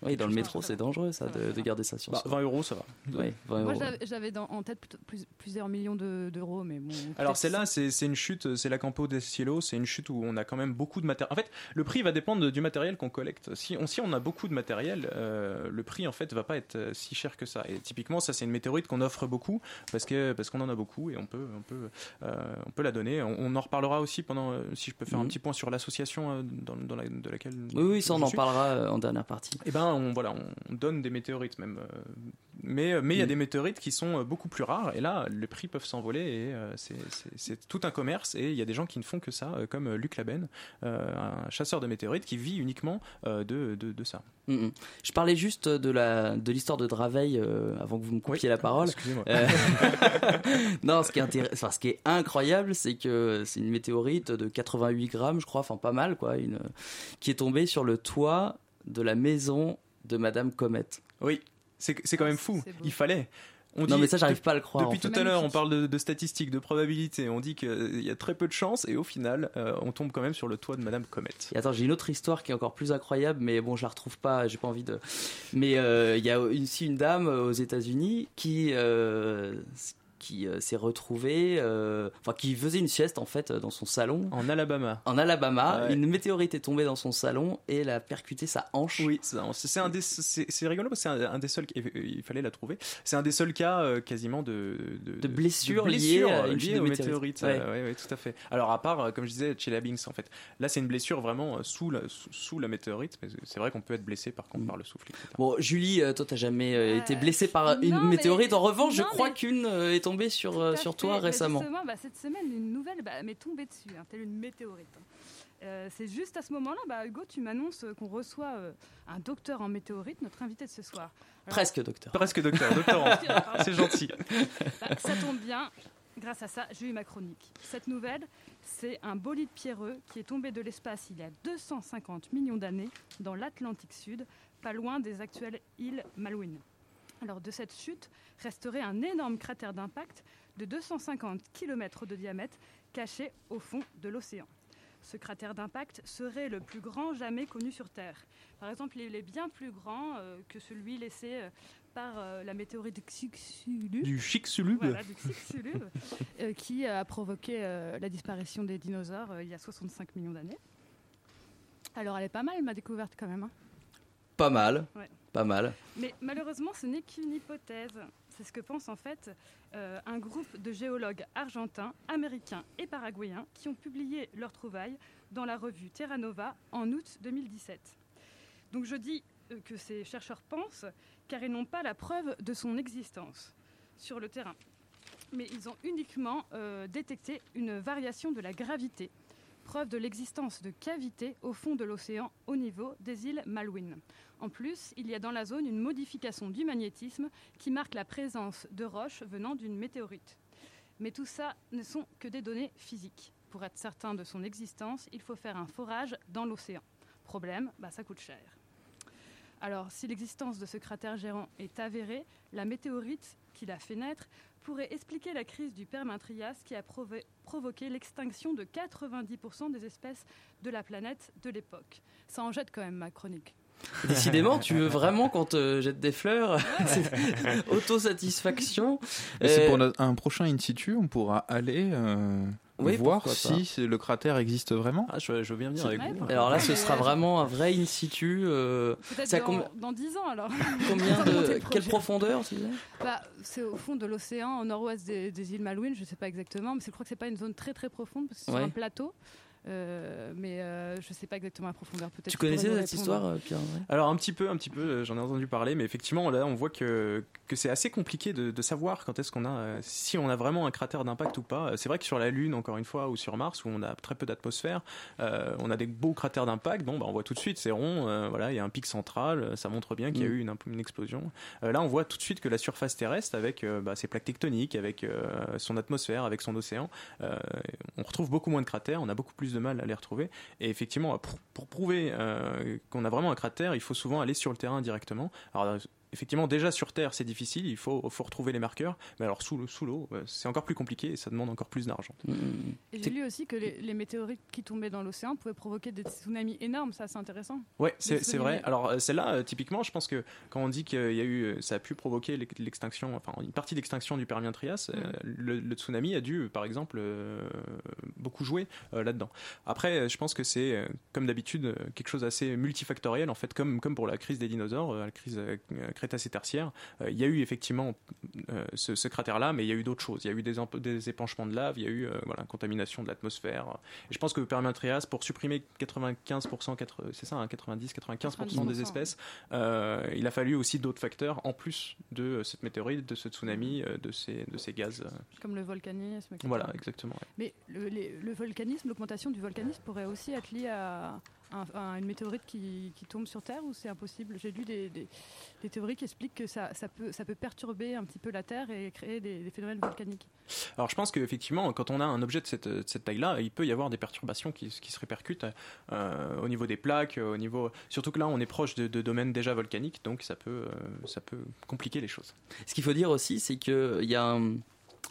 Oui, dans le métro, c'est dangereux ça, de, de garder ça sur Bah, soi. 20 euros, ça va. Ouais, 20 Moi, j'avais- en tête plus- plusieurs millions de- d'euros, mais bon. Alors celle-là, c'est c'est une chute, c'est la Campo del Cielo, c'est une chute où on a quand même beaucoup de matériel. En fait, le prix va dépendre du matériel qu'on collecte. Si on, si on a beaucoup de matériel, euh, le prix en fait va pas être euh, si cher que ça. Et typiquement, ça c'est une météorite qu'on offre beaucoup parce que parce qu'on en a beaucoup et on peut on peut euh, on peut la donner. On, on en reparlera aussi pendant euh, si je peux faire un Mhm. petit point sur l'association euh, dans, dans la, de laquelle. Oui, oui, ça on en parlera euh, en dernière partie. Eh ben, on, voilà, on donne des météorites même. euh, Mais mais il y a Mm. des météorites qui sont euh, beaucoup plus rares et là, les prix peuvent s'envoler et euh, c'est- tout un commerce et il y a des gens qui ne font que ça, euh, comme euh, Luc Laben, euh, un chasseur de météorites qui vit uniquement euh, de, de, de ça. Mm, mm. Je parlais juste de la de l'histoire de Draveil euh, avant que vous me coupiez la parole. Excusez-moi. Euh, non, ce qui est, enfin, ce qui est incroyable, c'est que c'est une météorite de 88 grammes, je crois, enfin pas mal, quoi, une, qui est tombée sur le toit de la maison de Madame Comet. Oui, c'est c'est quand même fou. Il fallait. On Non, dit- mais ça, j'arrive pas à le croire. Depuis en fait. tout à l'heure, on parle de, de statistiques, de probabilités. On dit qu'il y a très peu de chances et au final, euh, on tombe quand même sur le toit de Madame Comet. Et attends, j'ai une autre histoire qui est encore plus incroyable, mais bon, je la retrouve pas, j'ai pas envie de. Mais euh, il y a ici une dame euh, aux États-Unis qui, euh, qui euh, s'est retrouvé, euh, enfin qui faisait une sieste en fait dans son salon. En Alabama. En Alabama, Ouais. une météorite est tombée dans son salon et elle a percuté sa hanche. Oui, c'est c'est un des- c'est c'est rigolo parce que c'est un, un des seuls. Il fallait la trouver. C'est un des seuls cas euh, quasiment de De blessures liées à une de aux météorite. météorites. Ouais. euh, ouais, ouais, tout à fait. Alors à part, euh, comme je disais, Chelyabinsk en fait. Là, c'est une blessure vraiment euh, sous la, sous, sous la météorite. mais C'est vrai qu'on peut être blessé par contre par le souffle. etc. Bon, Julie, euh, toi, t'as jamais euh, été blessée par une non, mais- météorite. En revanche, je crois mais- qu'une euh, est tombée sur, euh, sur toi Bah, récemment. Justement, bah, cette semaine, une nouvelle bah, m'est tombée dessus, hein, telle une météorite. hein. Euh, c'est juste à ce moment-là, bah, Hugo, tu m'annonces euh, qu'on reçoit euh, un docteur en météorite, notre invité de ce soir. Alors- Presque docteur. Presque docteur, doctorant. C'est gentil. Bah, ça tombe bien. Grâce à ça, j'ai eu ma chronique. Cette nouvelle, c'est un bolide pierreux qui est tombé de l'espace il y a 250 millions d'années dans l'Atlantique Sud, pas loin des actuelles îles Malouines. Alors de cette chute resterait un énorme cratère d'impact de 250 km de diamètre caché au fond de l'océan. Ce cratère d'impact serait le plus grand jamais connu sur Terre. Par exemple, il est bien plus grand euh, que celui laissé euh, par euh, la météorite Chicxulub. Du. Voilà, euh, qui a provoqué la disparition des dinosaures il y a 65 millions d'années. Alors, elle est pas mal, ma découverte quand même. hein. Pas mal. Ouais. Pas mal. Mais malheureusement, ce n'est qu'une hypothèse. C'est ce que pense en fait euh, un groupe de géologues argentins, américains et paraguayens qui ont publié leurs trouvailles dans la revue Terra Nova en août 2017. Donc je dis euh, que ces chercheurs pensent car ils n'ont pas la preuve de son existence sur le terrain. Mais ils ont uniquement euh, détecté une variation de la gravité, preuve de l'existence de cavités au fond de l'océan au niveau des îles Malouines. En plus, il y a dans la zone une modification du magnétisme qui marque la présence de roches venant d'une météorite. Mais tout ça ne sont que des données physiques. Pour être certain de son existence, il faut faire un forage dans l'océan. Problème, bah, ça coûte cher. Alors, si l'existence de ce cratère géant est avérée, la météorite qui l'a fait naître pourrait expliquer la crise du Permin-Trias qui a provoqué l'extinction de 90% des espèces de la planète de l'époque. Ça en jette quand même ma chronique. Décidément, tu veux vraiment qu'on te jette des fleurs? C'est Autosatisfaction. C'est Euh, pour notre- un prochain in situ, on pourra aller euh, Oui, voir si le cratère existe vraiment. Ah, je, veux bien venir avec vous. Alors là, ce sera vraiment un vrai in situ. euh, Peut-être dans, dans 10 ans alors. Combien de le quelle profondeur Bah, C'est au fond de l'océan, au nord-ouest des, des îles Malouines, je ne sais pas exactement, mais je crois que c'est pas une zone très très profonde parce que c'est Ouais. un plateau. Euh, mais euh, je ne sais pas exactement la profondeur. Peut-être Tu connaissais cette histoire, euh, Pierre ouais? Alors un petit peu, un petit peu, j'en ai entendu parler, mais effectivement là on voit que, que c'est assez compliqué de, de savoir quand est-ce qu'on a, si on a vraiment un cratère d'impact ou pas. C'est vrai que sur la Lune, encore une fois, ou sur Mars, où on a très peu d'atmosphère, euh, on a des beaux cratères d'impact. Bon, bah, on voit tout de suite, c'est rond, euh, voilà, il y a un pic central, ça montre bien qu'il y a Mm. eu une, une explosion. Euh, là, on voit tout de suite que la surface terrestre, avec euh, bah, ses plaques tectoniques, avec euh, son atmosphère, avec son océan, euh, on retrouve beaucoup moins de cratères, on a beaucoup plus de mal à les retrouver. Et effectivement, pour, prouver euh, qu'on a vraiment un cratère, il faut souvent aller sur le terrain directement. Alors, effectivement, déjà sur Terre, c'est difficile, il faut, faut retrouver les marqueurs. Mais alors, sous l'eau, sous l'eau, euh, c'est encore plus compliqué et ça demande encore plus d'argent. Et j'ai lu aussi que les, les météorites qui tombaient dans l'océan pouvaient provoquer des tsunamis énormes, ça c'est intéressant. Ouais, c'est vrai. Alors euh, celle-là, euh, typiquement, je pense que quand on dit qu'il y a eu, ça a pu provoquer l'ex- l'extinction, enfin une partie d'extinction du Permien-Trias, euh, le, le tsunami a dû, par exemple, euh, beaucoup jouer euh, là-dedans. Après, je pense que c'est, comme d'habitude, quelque chose d'assez multifactoriel, en fait, comme comme pour la crise des dinosaures, la crise euh, Crétacé-Tertiaire. Euh, Il y a eu effectivement euh, ce, ce cratère-là, mais il y a eu d'autres choses. Il y a eu des, des épanchements de lave, il y a eu euh, voilà, contamination de l'atmosphère. Et je pense que le Permien-Trias, pour supprimer 95%, quatre- c'est ça, hein, 90-95% des 90%, espèces, il a fallu aussi d'autres facteurs en plus de cette météorite, de ce tsunami, de ces, de ces gaz. Comme le volcanisme, etc. Voilà, exactement. ouais. Mais le, les- le volcanisme, l'augmentation du volcanisme pourrait aussi être liée à, un- une météorite qui, qui tombe sur Terre ou c'est impossible? J'ai lu des, des- des théories qui expliquent que ça, ça, peut, ça peut perturber un petit peu la Terre et créer des, des phénomènes volcaniques. Alors je pense qu'effectivement, quand on a un objet de cette, de cette taille-là, il peut y avoir des perturbations qui, qui se répercutent euh, au niveau des plaques, au niveau... Surtout que là, on est proche de, de domaines déjà volcaniques, donc ça peut, euh, ça peut compliquer les choses. Ce qu'il faut dire aussi, c'est qu'il y a un,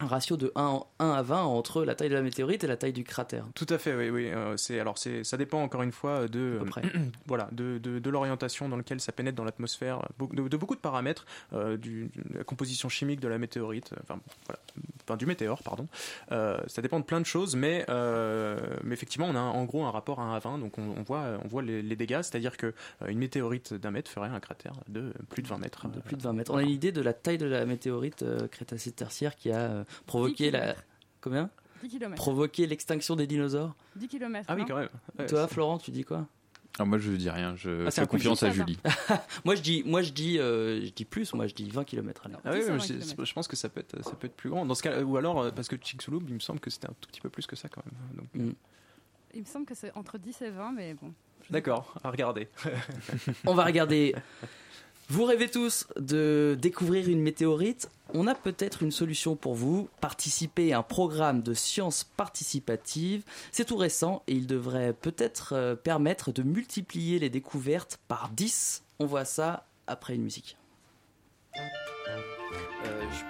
un ratio de 1, 1 à 20 entre la taille de la météorite et la taille du cratère. Tout à fait, oui, oui. Euh, c'est alors c'est ça dépend encore une fois de voilà de, de, de l'orientation dans laquelle ça pénètre dans l'atmosphère, de, de beaucoup de paramètres, euh, du, de la composition chimique de la météorite, euh, enfin voilà, enfin du météore, pardon. Ça dépend de plein de choses, mais mais effectivement on a en gros un rapport 1 à 20, donc on, on voit on voit les, les dégâts, c'est-à-dire que une météorite d'un mètre ferait un cratère de plus de 20 mètres. De plus de 20 mètres. On a une idée de la taille de la météorite crétacée tertiaire qui a euh, provoqué 10 la. Combien 10 kilomètres. Provoqué l'extinction des dinosaures 10 km. Ah oui, quand même. Ouais, Toi, Florent, tu dis quoi? Alors moi je dis rien, je Ah, c'est fais confiance à Julie. moi, je dis, moi, je dis, euh, je dis plus. Moi, je dis 20 km à l'heure. Ah oui, mais je, je pense que ça peut être ça peut être plus grand. Dans ce cas, ou alors euh, parce que Chicxulub, il me semble que c'était un tout petit peu plus que ça quand même. Donc, Mm. Il me semble que c'est entre 10 et 20, mais bon. D'accord, à regarder. On va regarder. Vous rêvez tous de découvrir une météorite On a peut-être une solution pour vous. Participer à un programme de sciences participatives. C'est tout récent et il devrait peut-être euh, permettre de multiplier les découvertes par 10. On voit ça après une musique. Euh, je-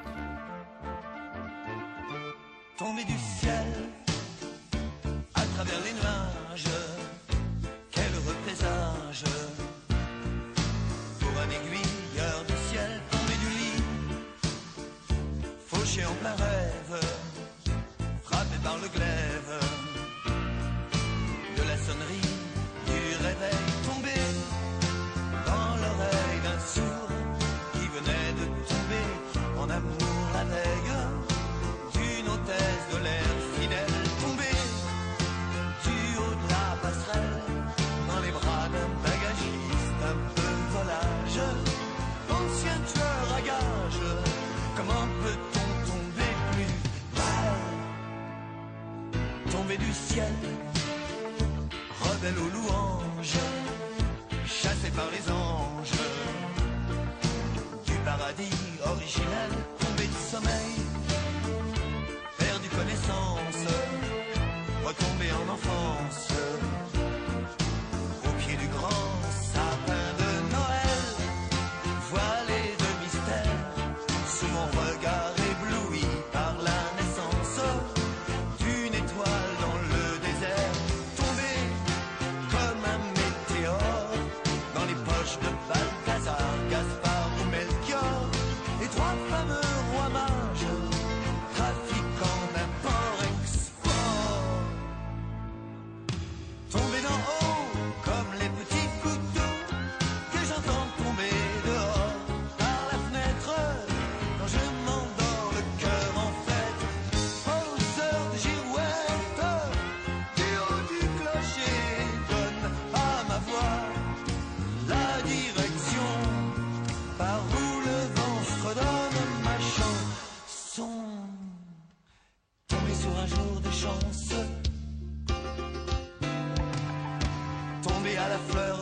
fauché en plein rêve, frappé par le glaive rebelle aux louanges la fleur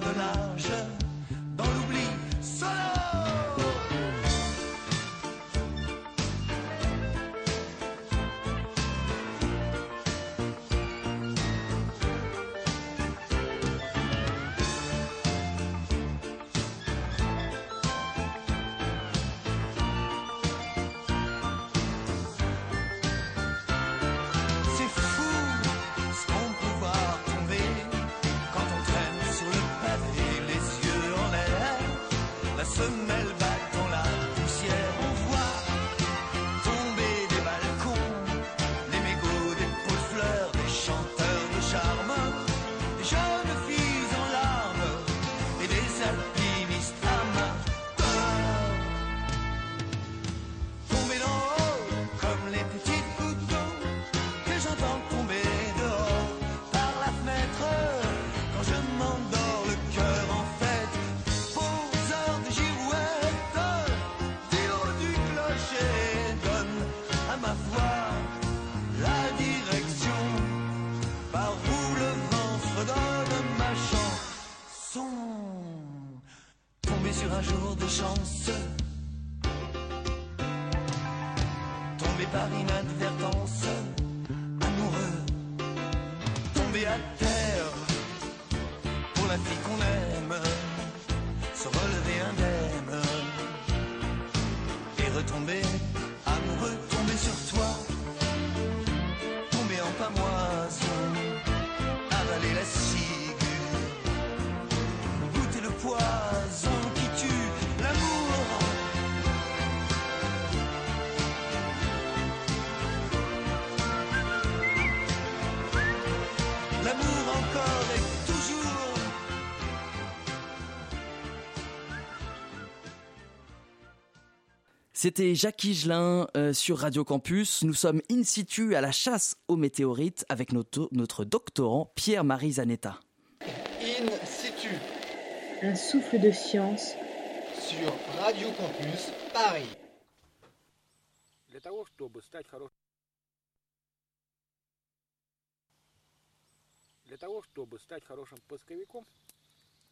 C'était Jacques Higelin euh, sur Radio Campus. Nous sommes in situ à la chasse aux météorites avec notre, notre doctorant Pierre-Marie Zanetta. In situ. Un souffle de science. Sur Radio Campus Paris.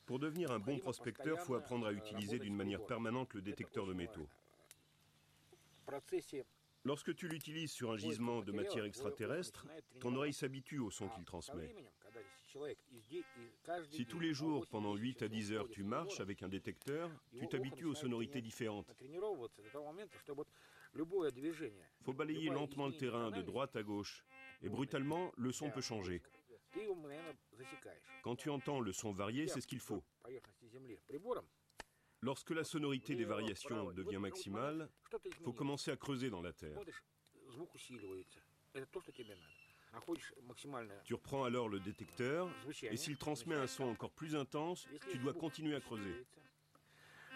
Pour devenir un bon prospecteur, il faut apprendre à utiliser d'une manière permanente le détecteur de métaux. Lorsque tu l'utilises sur un gisement de matière extraterrestre, ton oreille s'habitue au son qu'il transmet. Si tous les jours, pendant 8 à 10 heures, tu marches avec un détecteur, tu t'habitues aux sonorités différentes. Il faut balayer lentement le terrain de droite à gauche, et brutalement, le son peut changer. Quand tu entends le son varié, c'est ce qu'il faut. Поверхности Земли прибором Lorsque la sonorité des variations devient maximale, faut commencer à creuser dans la terre. смотришь, звук усиливается. Это то, что тебе надо. Находишь максимальное Tu reprends alors le détecteur, et s'il transmet un son encore plus intense, tu dois continuer à creuser.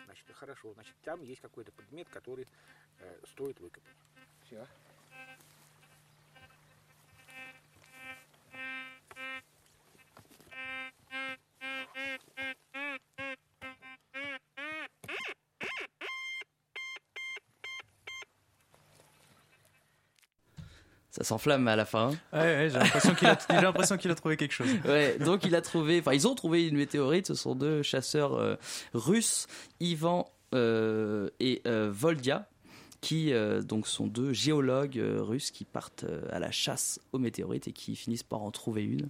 Значит, хорошо. Значит, там есть какой-то предмет, который э, стоит выкопать. Все. Ça s'enflamme à la fin. Ouais, ouais, j'ai l'impression qu'il a, trouvé quelque chose. Ouais, donc il a trouvé, enfin ils ont trouvé une météorite. Ce sont deux chasseurs euh, russes, Ivan euh, et euh, Voldia, qui euh, donc sont deux géologues russes qui partent à la chasse aux météorites et qui finissent par en trouver une.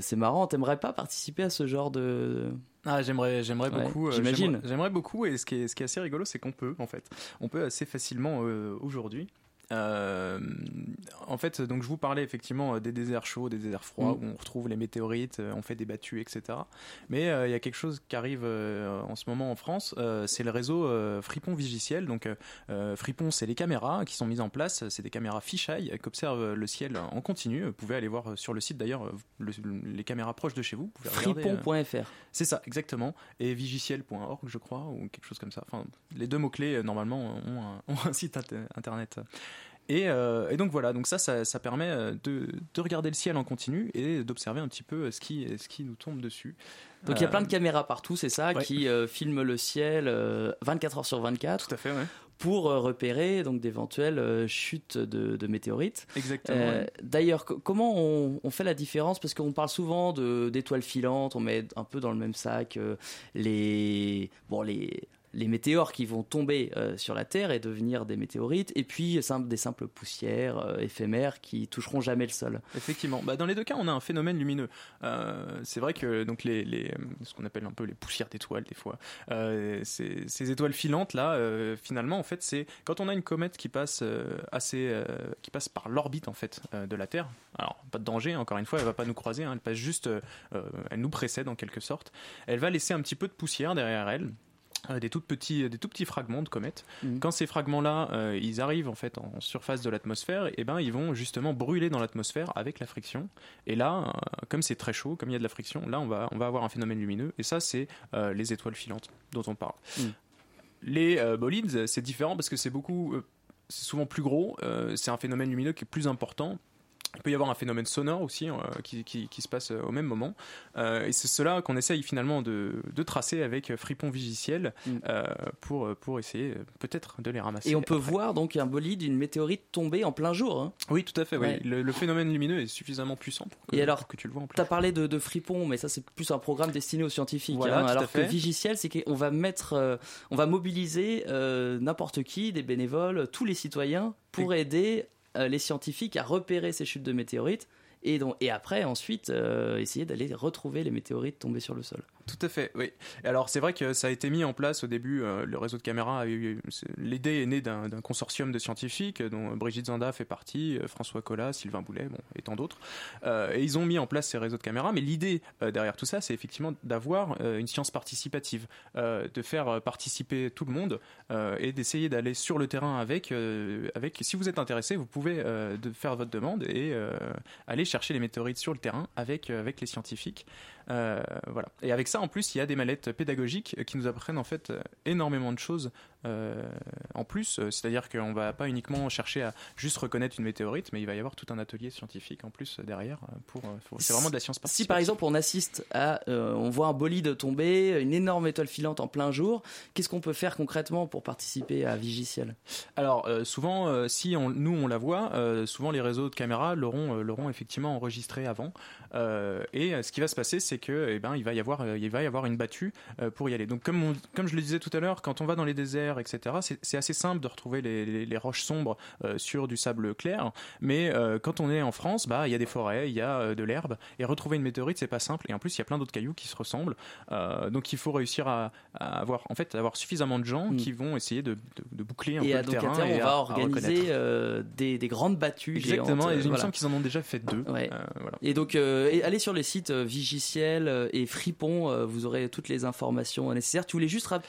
C'est marrant. T'aimerais pas participer à ce genre de Ah, j'aimerais, j'aimerais Ouais, beaucoup. j'imagine. J'aimerais, j'aimerais beaucoup, et ce qui est, ce qui est assez rigolo, c'est qu'on peut, en fait, on peut assez facilement euh, aujourd'hui. Euh, en fait, donc je vous parlais effectivement euh, des déserts chauds, des déserts froids, Mm. où on retrouve les météorites, euh, on fait des battues, etc. Mais euh, il y a quelque chose qui arrive euh, en ce moment en France, c'est le réseau Fripon Vigiciel. Donc Fripon, c'est les caméras qui sont mises en place, c'est des caméras fisheye qui observent le ciel en continu. Vous pouvez aller voir sur le site d'ailleurs le- les caméras proches de chez vous. Fripon.fr. c'est ça, exactement. Et vigiciel.org, je crois, ou quelque chose comme ça. Enfin, les deux mots-clés, euh, normalement, ont un, ont un site inter- internet. Et, euh, et donc voilà, donc ça, ça, ça permet euh, de, de regarder le ciel en continu et d'observer un petit peu euh, ce qui, ce qui nous tombe dessus. Donc il y a plein de caméras partout, c'est ça, ouais. qui euh, filment le ciel euh, 24 heures sur 24. Tout à fait, ouais. Pour repérer donc d'éventuelles chutes de, de météorites. Exactement, ouais. D'ailleurs, co- comment on, on fait la différence? Parce qu'on parle souvent d'étoiles filantes, on met un peu dans le même sac les bon les les météores qui vont tomber euh, sur la Terre et devenir des météorites, et puis des simples poussières euh, éphémères qui toucheront jamais le sol. Effectivement. Bah, dans les deux cas, on a un phénomène lumineux. Euh, c'est vrai que donc les, ce qu'on appelle un peu les poussières d'étoiles des fois, ces, étoiles filantes là, finalement en fait, c'est quand on a une comète qui passe assez, qui passe par l'orbite en fait de la Terre. Alors pas de danger, encore une fois, elle va pas nous croiser, hein, elle passe juste, elle nous précède en quelque sorte. Elle va laisser un petit peu de poussière derrière elle. Euh, des tout petits des tout petits fragments de comètes. Quand ces fragments-là, euh, ils arrivent en fait en surface de l'atmosphère, et ben ils vont justement brûler dans l'atmosphère avec la friction. Et là, euh, comme c'est très chaud, comme il y a de la friction, là on va on va avoir un phénomène lumineux. Et ça, c'est euh, les étoiles filantes dont on parle. Les euh, bolides, c'est différent parce que c'est beaucoup, euh, c'est souvent plus gros. euh, c'est un phénomène lumineux qui est plus important. Il peut y avoir un phénomène sonore aussi euh, qui, qui- qui se passe euh, au même moment. Euh, et c'est cela qu'on essaye finalement de, de tracer avec Fripon Vigiciel euh, pour, pour essayer peut-être de les ramasser. Et on peut voir donc un bolide, une météorite tomber en plein jour. hein. Oui, tout à fait. oui. Le, le phénomène lumineux est suffisamment puissant pour que, Et alors, pour que tu le vois en Tu as parlé de, de Fripon, mais ça c'est plus un programme destiné aux scientifiques. Voilà, hein, tout à alors que. Vigiciel, c'est qu'on va mettre, on va mobiliser n'importe qui, des bénévoles, tous les citoyens, pour aider euh, les scientifiques à repérer ces chutes de météorites. Et, donc, et après, ensuite, euh, essayer d'aller retrouver les météorites tombées sur le sol. Tout à fait, oui. Alors c'est vrai que ça a été mis en place au début, euh, le réseau de caméras a eu, l'idée est née d'un consortium de scientifiques dont Brigitte Zanda fait partie, euh, François Collat, Sylvain Boulet, bon, et tant d'autres. Et ils ont mis en place ces réseaux de caméras, mais l'idée derrière tout ça, c'est effectivement d'avoir une science participative, de faire participer tout le monde et d'essayer d'aller sur le terrain avec, avec. Si vous êtes intéressé, vous pouvez de faire votre demande et aller chercher chercher les météorites sur le terrain avec, euh, avec les scientifiques. Euh, voilà. Et avec ça, en plus, il y a des mallettes pédagogiques qui nous apprennent en fait euh, énormément de choses euh, en plus. C'est-à-dire qu'on va pas uniquement chercher à juste reconnaître une météorite, mais il va y avoir tout un atelier scientifique en plus derrière. Pour, c'est vraiment de la science Si par exemple on assiste à, euh, on voit un bolide tomber, une énorme étoile filante en plein jour, qu'est-ce qu'on peut faire concrètement pour participer à Vigiciel? Alors souvent, si on, nous on la voit, souvent les réseaux de caméras l'auront l'auront effectivement enregistré avant. Et ce qui va se passer, c'est que eh ben il va y avoir euh, il va y avoir une battue euh, pour y aller. Donc comme on- comme je le disais tout à l'heure, quand on va dans les déserts, etc. C'est c'est assez simple de retrouver les, les- les roches sombres euh, sur du sable clair. Mais quand on est en France, bah il y a des forêts, il y a de l'herbe et retrouver une météorite c'est pas simple. Et en plus il y a plein d'autres cailloux qui se ressemblent. Donc il faut réussir à, à avoir en fait avoir suffisamment de gens qui vont essayer de, de- de boucler un Et peu à, le donc à terrain terme, et on va à organiser euh, des, des grandes battues Exactement, géantes, et il me semble qu'ils en ont déjà fait deux. Ouais. Euh, voilà. Et donc, euh, allez sur les sites Vigiciel euh, et Fripon, euh, vous aurez toutes les informations nécessaires. Tu voulais juste rap-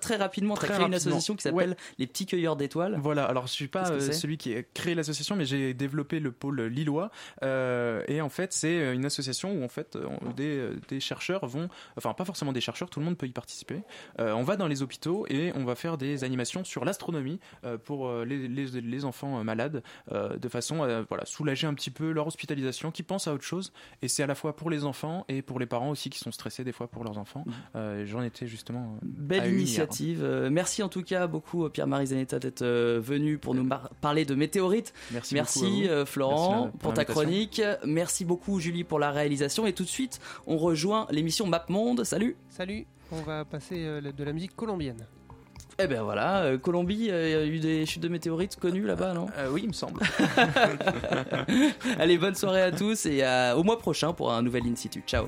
très rapidement, tu as une association qui s'appelle les Petits Cueilleurs d'étoiles. Voilà, alors je suis pas euh, celui qui a créé l'association, mais j'ai développé le pôle lillois. Euh, et en fait, c'est une association où en fait on- des, des chercheurs vont, enfin pas forcément des chercheurs, tout le monde peut y participer. Euh, on va dans les hôpitaux et on va faire des animations sur l'astronomie euh, pour les, les, les enfants malades, de façon à voilà, soulager un petit peu leur hospitalisation, qui pensent à autre chose. Et c'est à la fois pour les enfants et pour les parents aussi qui sont stressés des fois pour leurs enfants. Euh, J'en étais justement. euh, Belle initiative. Euh, merci en tout cas beaucoup Pierre-Marie Zanetta d'être euh, venu pour nous parler de météorites. Merci euh, Florent pour ta chronique. Merci beaucoup Julie pour la réalisation. Et tout de suite, on rejoint l'émission Map Monde. Salut. Salut, on va passer euh, de la musique colombienne. Eh ben voilà, euh, Colombie, euh, il y a eu des chutes de météorites connues là-bas, non? Euh, Oui, il me semble. Allez, bonne soirée à tous et à- au mois prochain pour un nouvel In situ. Ciao.